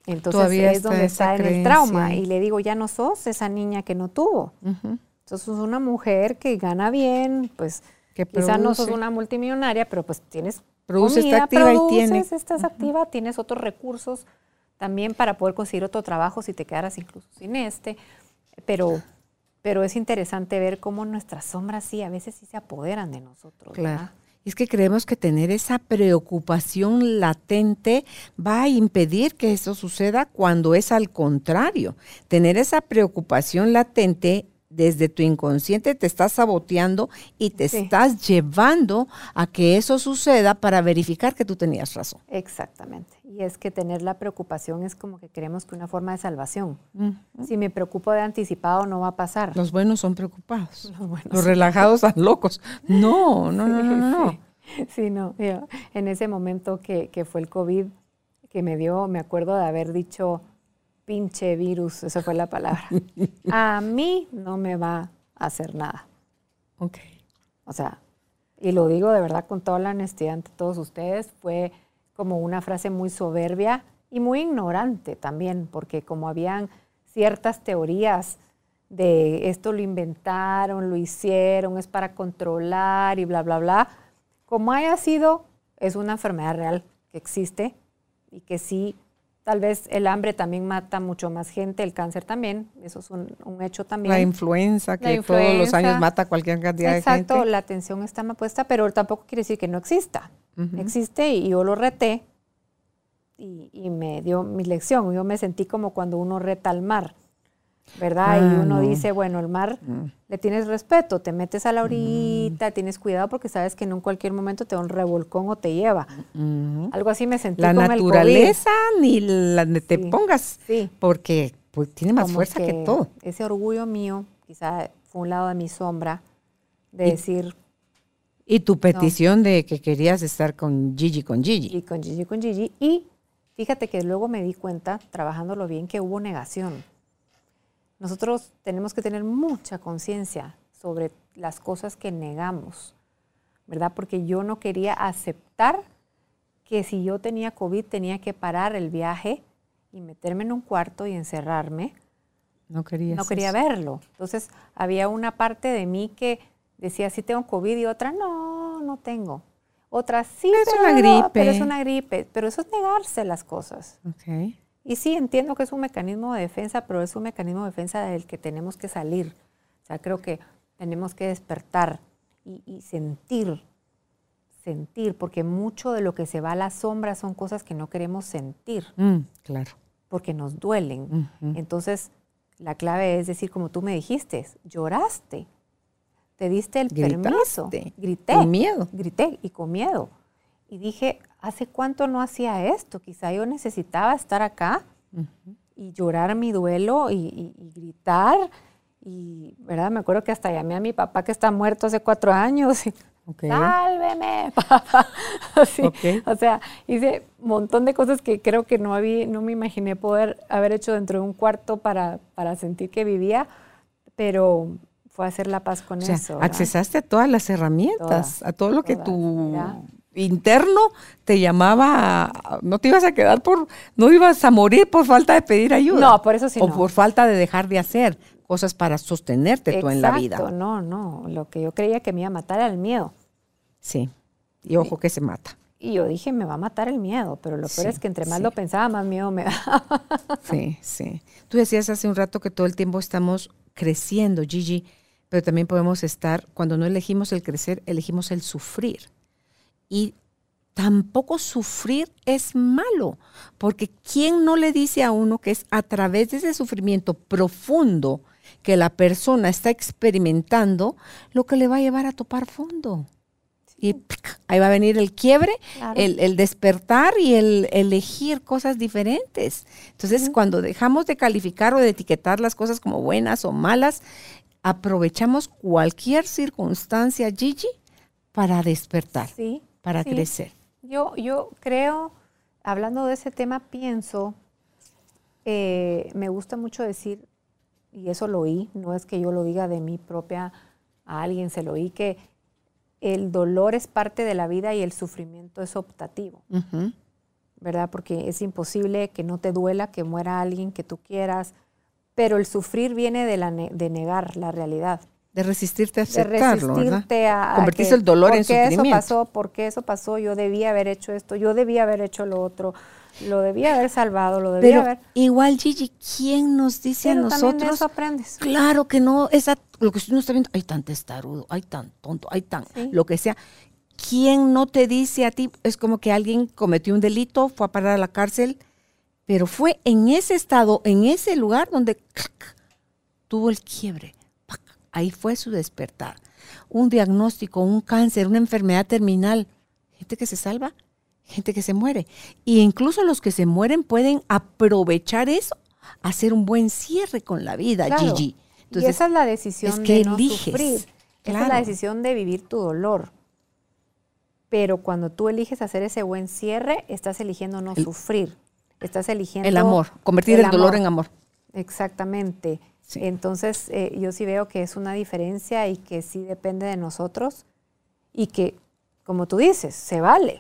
Entonces es donde está en el trauma y le digo, ya no sos esa niña que no tuvo. Entonces, una mujer que gana bien, pues que quizás no sos una multimillonaria, pero pues tienes produce comida, activa y tiene. estás activa, tienes otros recursos también para poder conseguir otro trabajo si te quedaras incluso sin este. Pero, pero es interesante ver cómo nuestras sombras sí, a veces sí se apoderan de nosotros. Claro. Es que creemos que tener esa preocupación latente va a impedir que eso suceda cuando es al contrario. Tener esa preocupación latente desde tu inconsciente te estás saboteando y te estás llevando a que eso suceda para verificar que tú tenías razón. Exactamente. Y es que tener la preocupación es como que creemos que una forma de salvación. Si me preocupo de anticipado no va a pasar. Los buenos son preocupados. Los, relajados son locos. No, no, no, no, no. Sí, no. en ese momento que, que fue el COVID que me dio, me acuerdo de haber dicho, pinche virus, esa fue la palabra, a mí no me va a hacer nada. Ok. O sea, y lo digo de verdad con toda la honestidad ante todos ustedes, fue como una frase muy soberbia y muy ignorante también, porque como habían ciertas teorías de esto lo inventaron, lo hicieron, es para controlar y bla, bla, bla, como haya sido, es una enfermedad real que existe y que sí, tal vez el hambre también mata mucho más gente, el cáncer también, eso es un, hecho también. La influenza, que todos los años mata cualquier cantidad de gente. Exacto, la atención está más puesta, pero tampoco quiere decir que no exista. Existe y yo lo reté y, me dio mi lección. Yo me sentí como cuando uno reta al mar, ¿verdad? y ah, uno dice, bueno, el mar mm. le tienes respeto, te metes a la orilla, mm. tienes cuidado porque sabes que en cualquier momento te da un revolcón o te lleva. Mm. Algo así me sentí la naturaleza ni la te pongas, porque pues, tiene más fuerza que, todo. Ese orgullo mío, quizá fue un lado de mi sombra, de decir... Y tu petición de que querías estar con Gigi, con Gigi. Y con Gigi, con Gigi. Y Fíjate que luego me di cuenta, trabajándolo bien, que hubo negación. Nosotros tenemos que tener mucha conciencia sobre las cosas que negamos, ¿verdad? Porque yo no quería aceptar que si yo tenía COVID tenía que parar el viaje y meterme en un cuarto y encerrarme. No quería. No quería verlo. Entonces había una parte de mí que decía sí tengo COVID y otra no, no tengo. Otras sí, es una gripe. pero es una gripe. Pero eso es negarse las cosas. Y sí, entiendo que es un mecanismo de defensa, pero es un mecanismo de defensa del que tenemos que salir. O sea, creo que tenemos que despertar y, sentir, sentir, porque mucho de lo que se va a la sombra son cosas que no queremos sentir. Mm, claro. Porque nos duelen. Entonces, la clave es decir, como tú me dijiste, lloraste te diste el permiso. Grité. Con miedo. Grité y con miedo. Y dije, ¿hace cuánto no hacía esto? Quizá yo necesitaba estar acá y llorar mi duelo y, gritar. Y, ¿verdad? Me acuerdo que hasta llamé a mi papá que está muerto hace cuatro años. ¡Sálveme, papá! O sea, hice un montón de cosas que creo que no, había, no me imaginé poder haber hecho dentro de un cuarto para, para sentir que vivía, pero fue hacer la paz con eso. Accesaste a todas las herramientas, a todo lo que tu interno te llamaba, no te ibas a quedar por, no ibas a morir por falta de pedir ayuda. No, por eso sí. O por falta de dejar de hacer cosas para sostenerte tú en la vida. No, no, lo que yo creía que me iba a matar era el miedo. Sí, y ojo que se mata. Y yo dije, me va a matar el miedo, pero lo peor es que entre más lo pensaba, más miedo me da. sí, sí. Tú decías hace un rato que todo el tiempo estamos creciendo, Gigi pero también podemos estar, cuando no elegimos el crecer, elegimos el sufrir. Y tampoco sufrir es malo, porque ¿quién no le dice a uno que es a través de ese sufrimiento profundo que la persona está experimentando lo que le va a llevar a topar fondo? Y ahí va a venir el quiebre, el, despertar y el elegir cosas diferentes. Entonces, cuando dejamos de calificar o de etiquetar las cosas como buenas o malas, aprovechamos cualquier circunstancia, Gigi, para despertar, para crecer. Yo, yo creo, hablando de ese tema, pienso, eh, me gusta mucho decir, y eso lo oí, no es que yo lo diga de mi propia, a alguien se lo oí, que el dolor es parte de la vida y el sufrimiento es optativo. ¿Verdad? Porque es imposible que no te duela que muera alguien que tú quieras, pero el sufrir viene de, la de negar la realidad. De resistirte a aceptarlo, de resistirte a, Convertirse el dolor en sufrimiento. eso pasó? ¿Por qué eso pasó? Yo debía haber hecho esto, yo debía haber hecho lo otro, lo debía haber salvado, lo debía haber... igual, Gigi, ¿quién nos dice a nosotros? De eso aprendes. Claro que no, esa, lo que usted no está viendo, hay tan testarudo, hay tan tonto, hay tan, lo que sea. ¿Quién no te dice a ti? Es como que alguien cometió un delito, fue a parar a la cárcel pero fue en ese estado, en ese lugar donde tuvo el quiebre. Ahí fue su despertar. Un diagnóstico, un cáncer, una enfermedad terminal. Gente que se salva, gente que se muere. Y incluso los que se mueren pueden aprovechar eso, hacer un buen cierre con la vida, Gigi. y esa es la decisión de no sufrir. Esa es la decisión de vivir tu dolor. Pero cuando tú eliges hacer ese buen cierre, estás eligiendo no sufrir estás eligiendo... El amor, convertir el, dolor en amor. Exactamente. Entonces, eh, yo sí veo que es una diferencia y que sí depende de nosotros y que, como tú dices, se vale.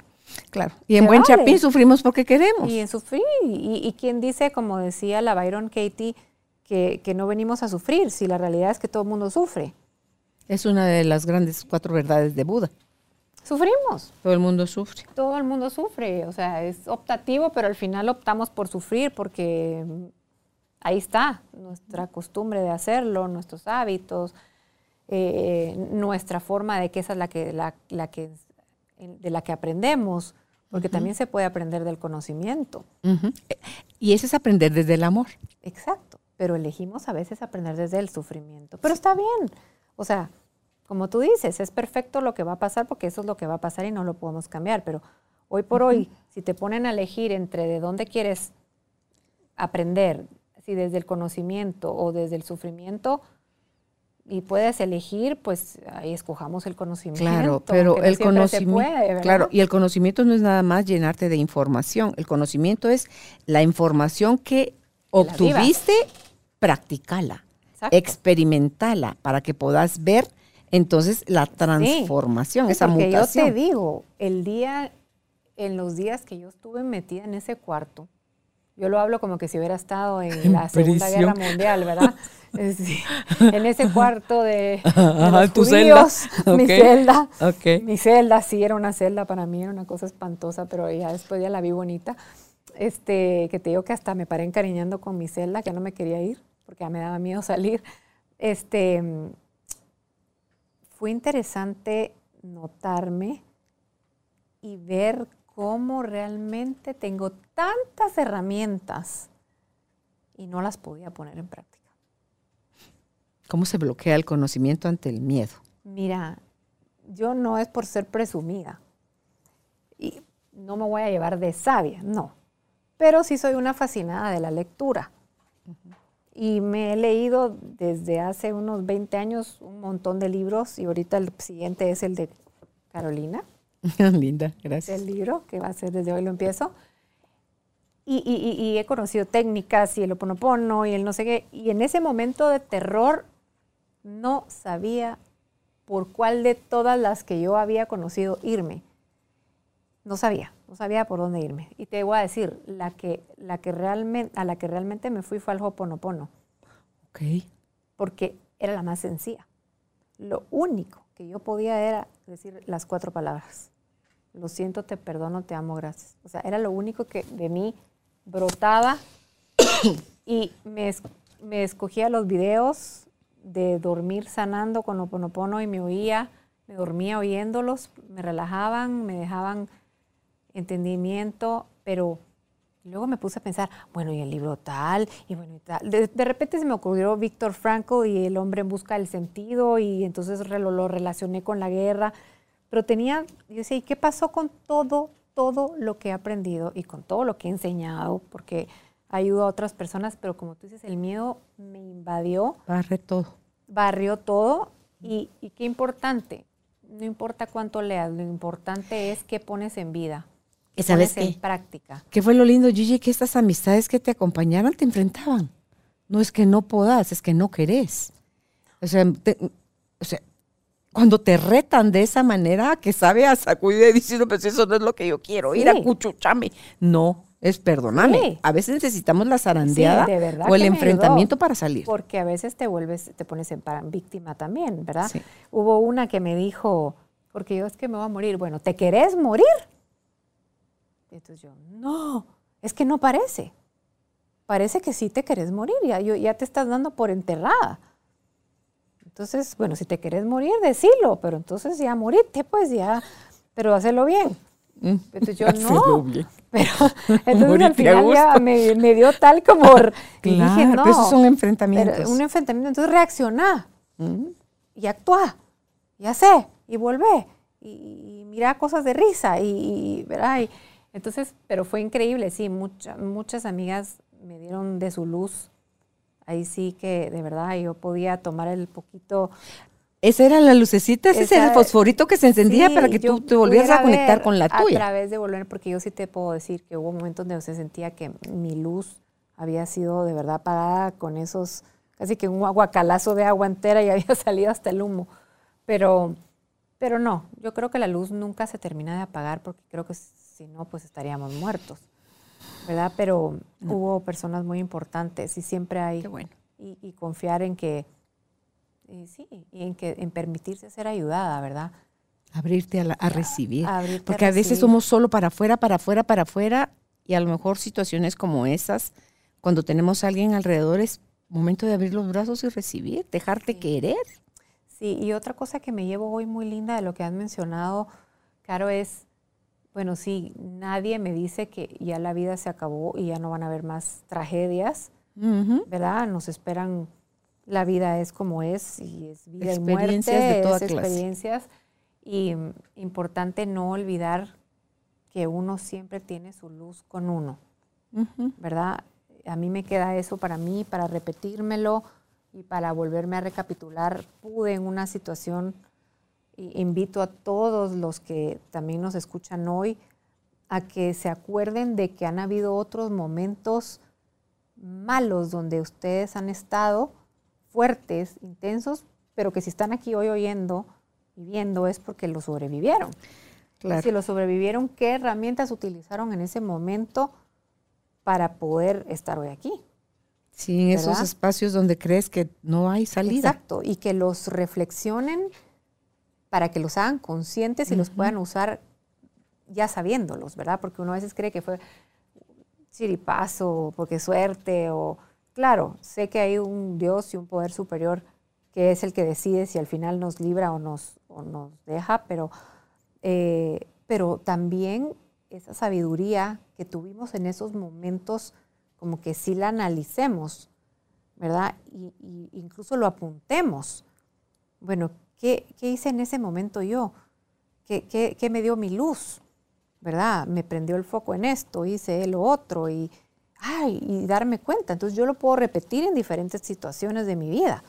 Claro. Y en buen chapín sufrimos porque queremos. Y en sufrir. Y, y quien dice, como decía la Byron Katie, que, que, no venimos a sufrir, si la realidad es que todo el mundo sufre. Es una de las grandes cuatro verdades de Buda. Sufrimos. Todo el mundo sufre. Todo el mundo sufre. O sea, es optativo, pero al final optamos por sufrir porque ahí está nuestra costumbre de hacerlo, nuestros hábitos, eh, nuestra forma de que esa es la que, la, que de la que aprendemos, porque también se puede aprender del conocimiento. Y eso es aprender desde el amor. Exacto, pero elegimos a veces aprender desde el sufrimiento. Pero está bien, o sea, como tú dices, es perfecto lo que va a pasar porque eso es lo que va a pasar y no lo podemos cambiar, pero hoy por hoy, si te ponen a elegir entre de dónde quieres aprender, si desde el conocimiento o desde el sufrimiento, y puedes elegir, pues ahí escojamos el conocimiento. Claro, pero el conocimiento, claro, y el conocimiento no es nada más llenarte de información. El conocimiento es la información que obtuviste, practicala, experimentala para que puedas ver entonces la transformación, esa mutación. Yo te digo, el día, en los días que yo estuve metida en ese cuarto, yo lo hablo como que si hubiera estado en, la Segunda Guerra Mundial, ¿verdad? en ese cuarto de, los judíos, mi celda. Mi celda, sí, era una celda para mí, era una cosa espantosa, pero ya después ya la vi bonita. Este, que te digo que hasta me paré encariñando con mi celda, que no me quería ir, porque ya me daba miedo salir. Este, fue interesante notarme y ver cómo realmente tengo tantas herramientas y no las podía poner en práctica. ¿Cómo se bloquea el conocimiento ante el miedo? Mira, yo no es por ser presumida y no me voy a llevar de sabia, no, pero sí soy una fascinada de la lectura. Y me he leído desde hace unos 20 años un montón de libros y ahorita el siguiente es el de Carolina. Linda, gracias. El libro, que va a ser desde hoy lo empiezo. Y, he conocido técnicas y el oponopono y el no sé qué. Y en ese momento de terror no sabía por cuál de todas las que yo había conocido irme. No sabía, no sabía por dónde irme. Y te voy a decir, la que, la que realmente, a la que realmente me fui fue al Hoponopono. Ok. Porque era la más sencilla. Lo único que yo podía era decir las cuatro palabras. Lo siento, te perdono, te amo, gracias. O sea, era lo único que de mí brotaba y me, me escogía los videos de dormir sanando con Oponopono y me oía, me dormía oyéndolos, me relajaban, me dejaban entendimiento, pero luego me puse a pensar, bueno, y el libro tal, y bueno, y tal. De, repente se me ocurrió Víctor Frankl y el hombre en busca del sentido, y entonces lo, lo relacioné con la guerra, pero tenía, yo decía, ¿y qué pasó con todo, todo lo que he aprendido y con todo lo que he enseñado? Porque ayudo a otras personas, pero como tú dices, el miedo me invadió. Barre todo. Barrió todo y, y qué importante, no importa cuánto leas, lo importante es qué pones en vida. ¿Y sabes qué? en práctica. ¿Qué fue lo lindo, Gigi? Que estas amistades que te acompañaron te enfrentaban. No es que no puedas, es que no querés. O sea, o sea cuando te retan de esa manera, que sabe a sacudir diciendo, pues eso no es lo que yo quiero, ir a cuchuchame. No, es perdóname. A veces necesitamos la zarandeada o el enfrentamiento para salir. Porque a veces te vuelves, te pones en víctima también, ¿verdad? Hubo una que me dijo, porque yo es que me voy a morir. Bueno, ¿te querés morir? Entonces yo, no, es que no parece. Parece que sí te querés morir, ya, ya te estás dando por enterrada. Entonces, bueno, si te querés morir, decilo, pero entonces ya morirte, pues ya, pero hacerlo bien. Mm. Entonces yo no. Pero entonces al final ya me, dio tal como que dije, no. Pero esos son enfrentamientos. Un enfrentamiento. Entonces reacciona mm. y actúa y hace y vuelve y, mira cosas de risa y, ¿verdad? Y, entonces, pero fue increíble, sí, muchas muchas amigas me dieron de su luz ahí sí que de verdad yo podía tomar el poquito Esa era la lucecita, ese es el fosforito que se encendía para que tú te volvieras a conectar con la tuya. A través de volver, porque yo sí te puedo decir que hubo momentos donde se sentía que mi luz había sido de verdad apagada con esos, casi que un aguacalazo de agua entera y había salido hasta el humo. Pero, pero no, yo creo que la luz nunca se termina de apagar porque creo que si no, pues estaríamos muertos. ¿Verdad? Pero hubo personas muy importantes y siempre hay. bueno. y confiar en que y sí, y en, que, en permitirse ser ayudada, ¿verdad? Abrirte a, recibir. Porque a, veces somos solo para afuera, para afuera, para afuera, y a lo mejor situaciones como esas, cuando tenemos a alguien alrededor, es momento de abrir los brazos y recibir, dejarte querer. Sí, y otra cosa que me llevo hoy muy linda de lo que has mencionado, Caro, es, bueno, sí, nadie me dice que ya la vida se acabó y ya no van a haber más tragedias, ¿verdad? Nos esperan la vida es como es y es vida y muerte, de todas experiencias. Y mm, importante no olvidar que uno siempre tiene su luz con uno, ¿verdad? A mí me queda eso para mí, para repetírmelo y para volverme a recapitular. Pude en una situación, invito a todos los que también nos escuchan hoy, a que se acuerden de que han habido otros momentos malos donde ustedes han estado fuertes, intensos, pero que si están aquí hoy oyendo y viendo es porque lo sobrevivieron. Si lo sobrevivieron, ¿qué herramientas utilizaron en ese momento para poder estar hoy aquí? Sí, en esos espacios donde crees que no hay salida. Exacto, y que los reflexionen para que los hagan conscientes y los puedan usar ya sabiéndolos, ¿verdad? Porque uno a veces cree que fue chiripazo, porque suerte, o Claro, sé que hay un Dios y un poder superior que es el que decide si al final nos libra o nos, nos deja, pero, eh, pero también esa sabiduría que tuvimos en esos momentos, como que sí la analicemos, ¿verdad? Y, incluso lo apuntemos. Bueno, ¿qué, hice en ese momento yo? ¿Qué, ¿Qué, me dio mi luz? ¿Verdad? Me prendió el foco en esto, hice lo otro y ay, y darme cuenta. Entonces yo lo puedo repetir en diferentes situaciones de mi vida,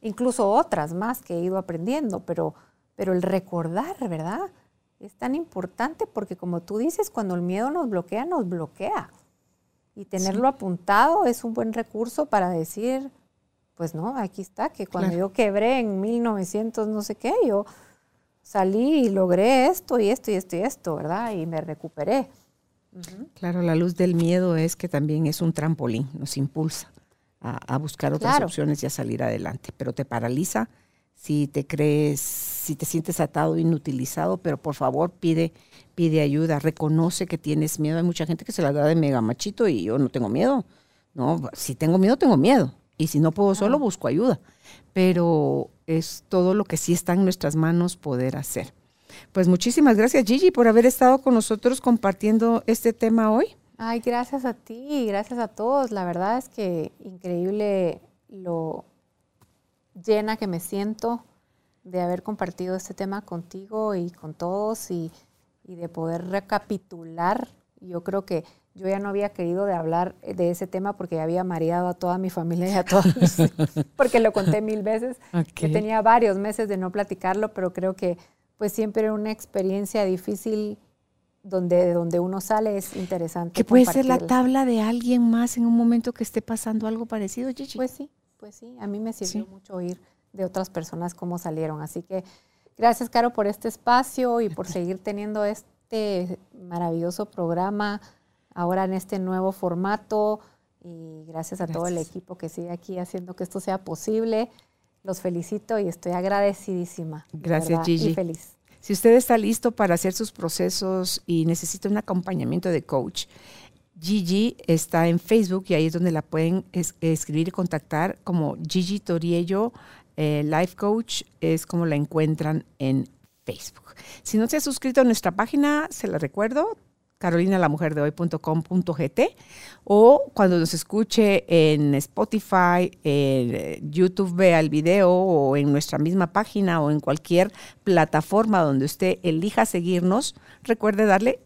incluso otras más que he ido aprendiendo, pero, pero el recordar, ¿verdad? Es tan importante porque como tú dices, cuando el miedo nos bloquea, nos bloquea. Y tenerlo apuntado es un buen recurso para decir, pues no, aquí está, que cuando yo quebré en 1900 no sé qué, yo salí y logré esto y esto y esto y esto, ¿verdad? Y me recuperé. Claro, la luz del miedo es que también es un trampolín, nos impulsa a, buscar otras opciones y a salir adelante, pero te paraliza si te crees, si te sientes atado, inutilizado, pero por favor pide, pide ayuda, reconoce que tienes miedo. Hay mucha gente que se la da de mega machito y yo no tengo miedo. No, si tengo miedo, tengo miedo. Y si no puedo solo, busco ayuda. Pero es todo lo que sí está en nuestras manos poder hacer. Pues muchísimas gracias Gigi por haber estado con nosotros compartiendo este tema hoy. Ay, gracias a ti, gracias a todos. La verdad es que increíble lo llena que me siento de haber compartido este tema contigo y con todos y, de poder recapitular. Yo creo que yo ya no había querido de hablar de ese tema porque había mareado a toda mi familia y a todos porque lo conté mil veces. que tenía varios meses de no platicarlo, pero creo que pues siempre una experiencia difícil donde, donde uno sale es interesante. Que puede ser la tabla de alguien más en un momento que esté pasando algo parecido, Gigi. Pues sí, pues sí, a mí me sirvió mucho oír de otras personas cómo salieron. Así que gracias, Caro, por este espacio y por seguir teniendo este maravilloso programa ahora en este nuevo formato. Y gracias a todo el equipo que sigue aquí haciendo que esto sea posible. Los felicito y estoy agradecidísima. Gracias, Gigi. Y feliz. Si usted está listo para hacer sus procesos y necesita un acompañamiento de coach, Gigi está en Facebook y ahí es donde la pueden escribir y contactar como Gigi Toriello eh, Life Coach, es como la encuentran en Facebook. Si no se ha suscrito a nuestra página, se la recuerdo, carolinalamujerdehoy.com.gt o cuando nos escuche en Spotify, en YouTube vea el video o en nuestra misma página o en cualquier plataforma donde usted elija seguirnos, recuerde darle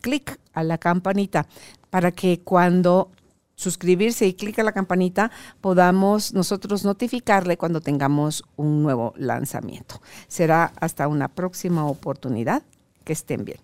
clic a la campanita para que cuando suscribirse y clic a la campanita, podamos nosotros notificarle cuando tengamos un nuevo lanzamiento. Será hasta una próxima oportunidad. Que estén bien.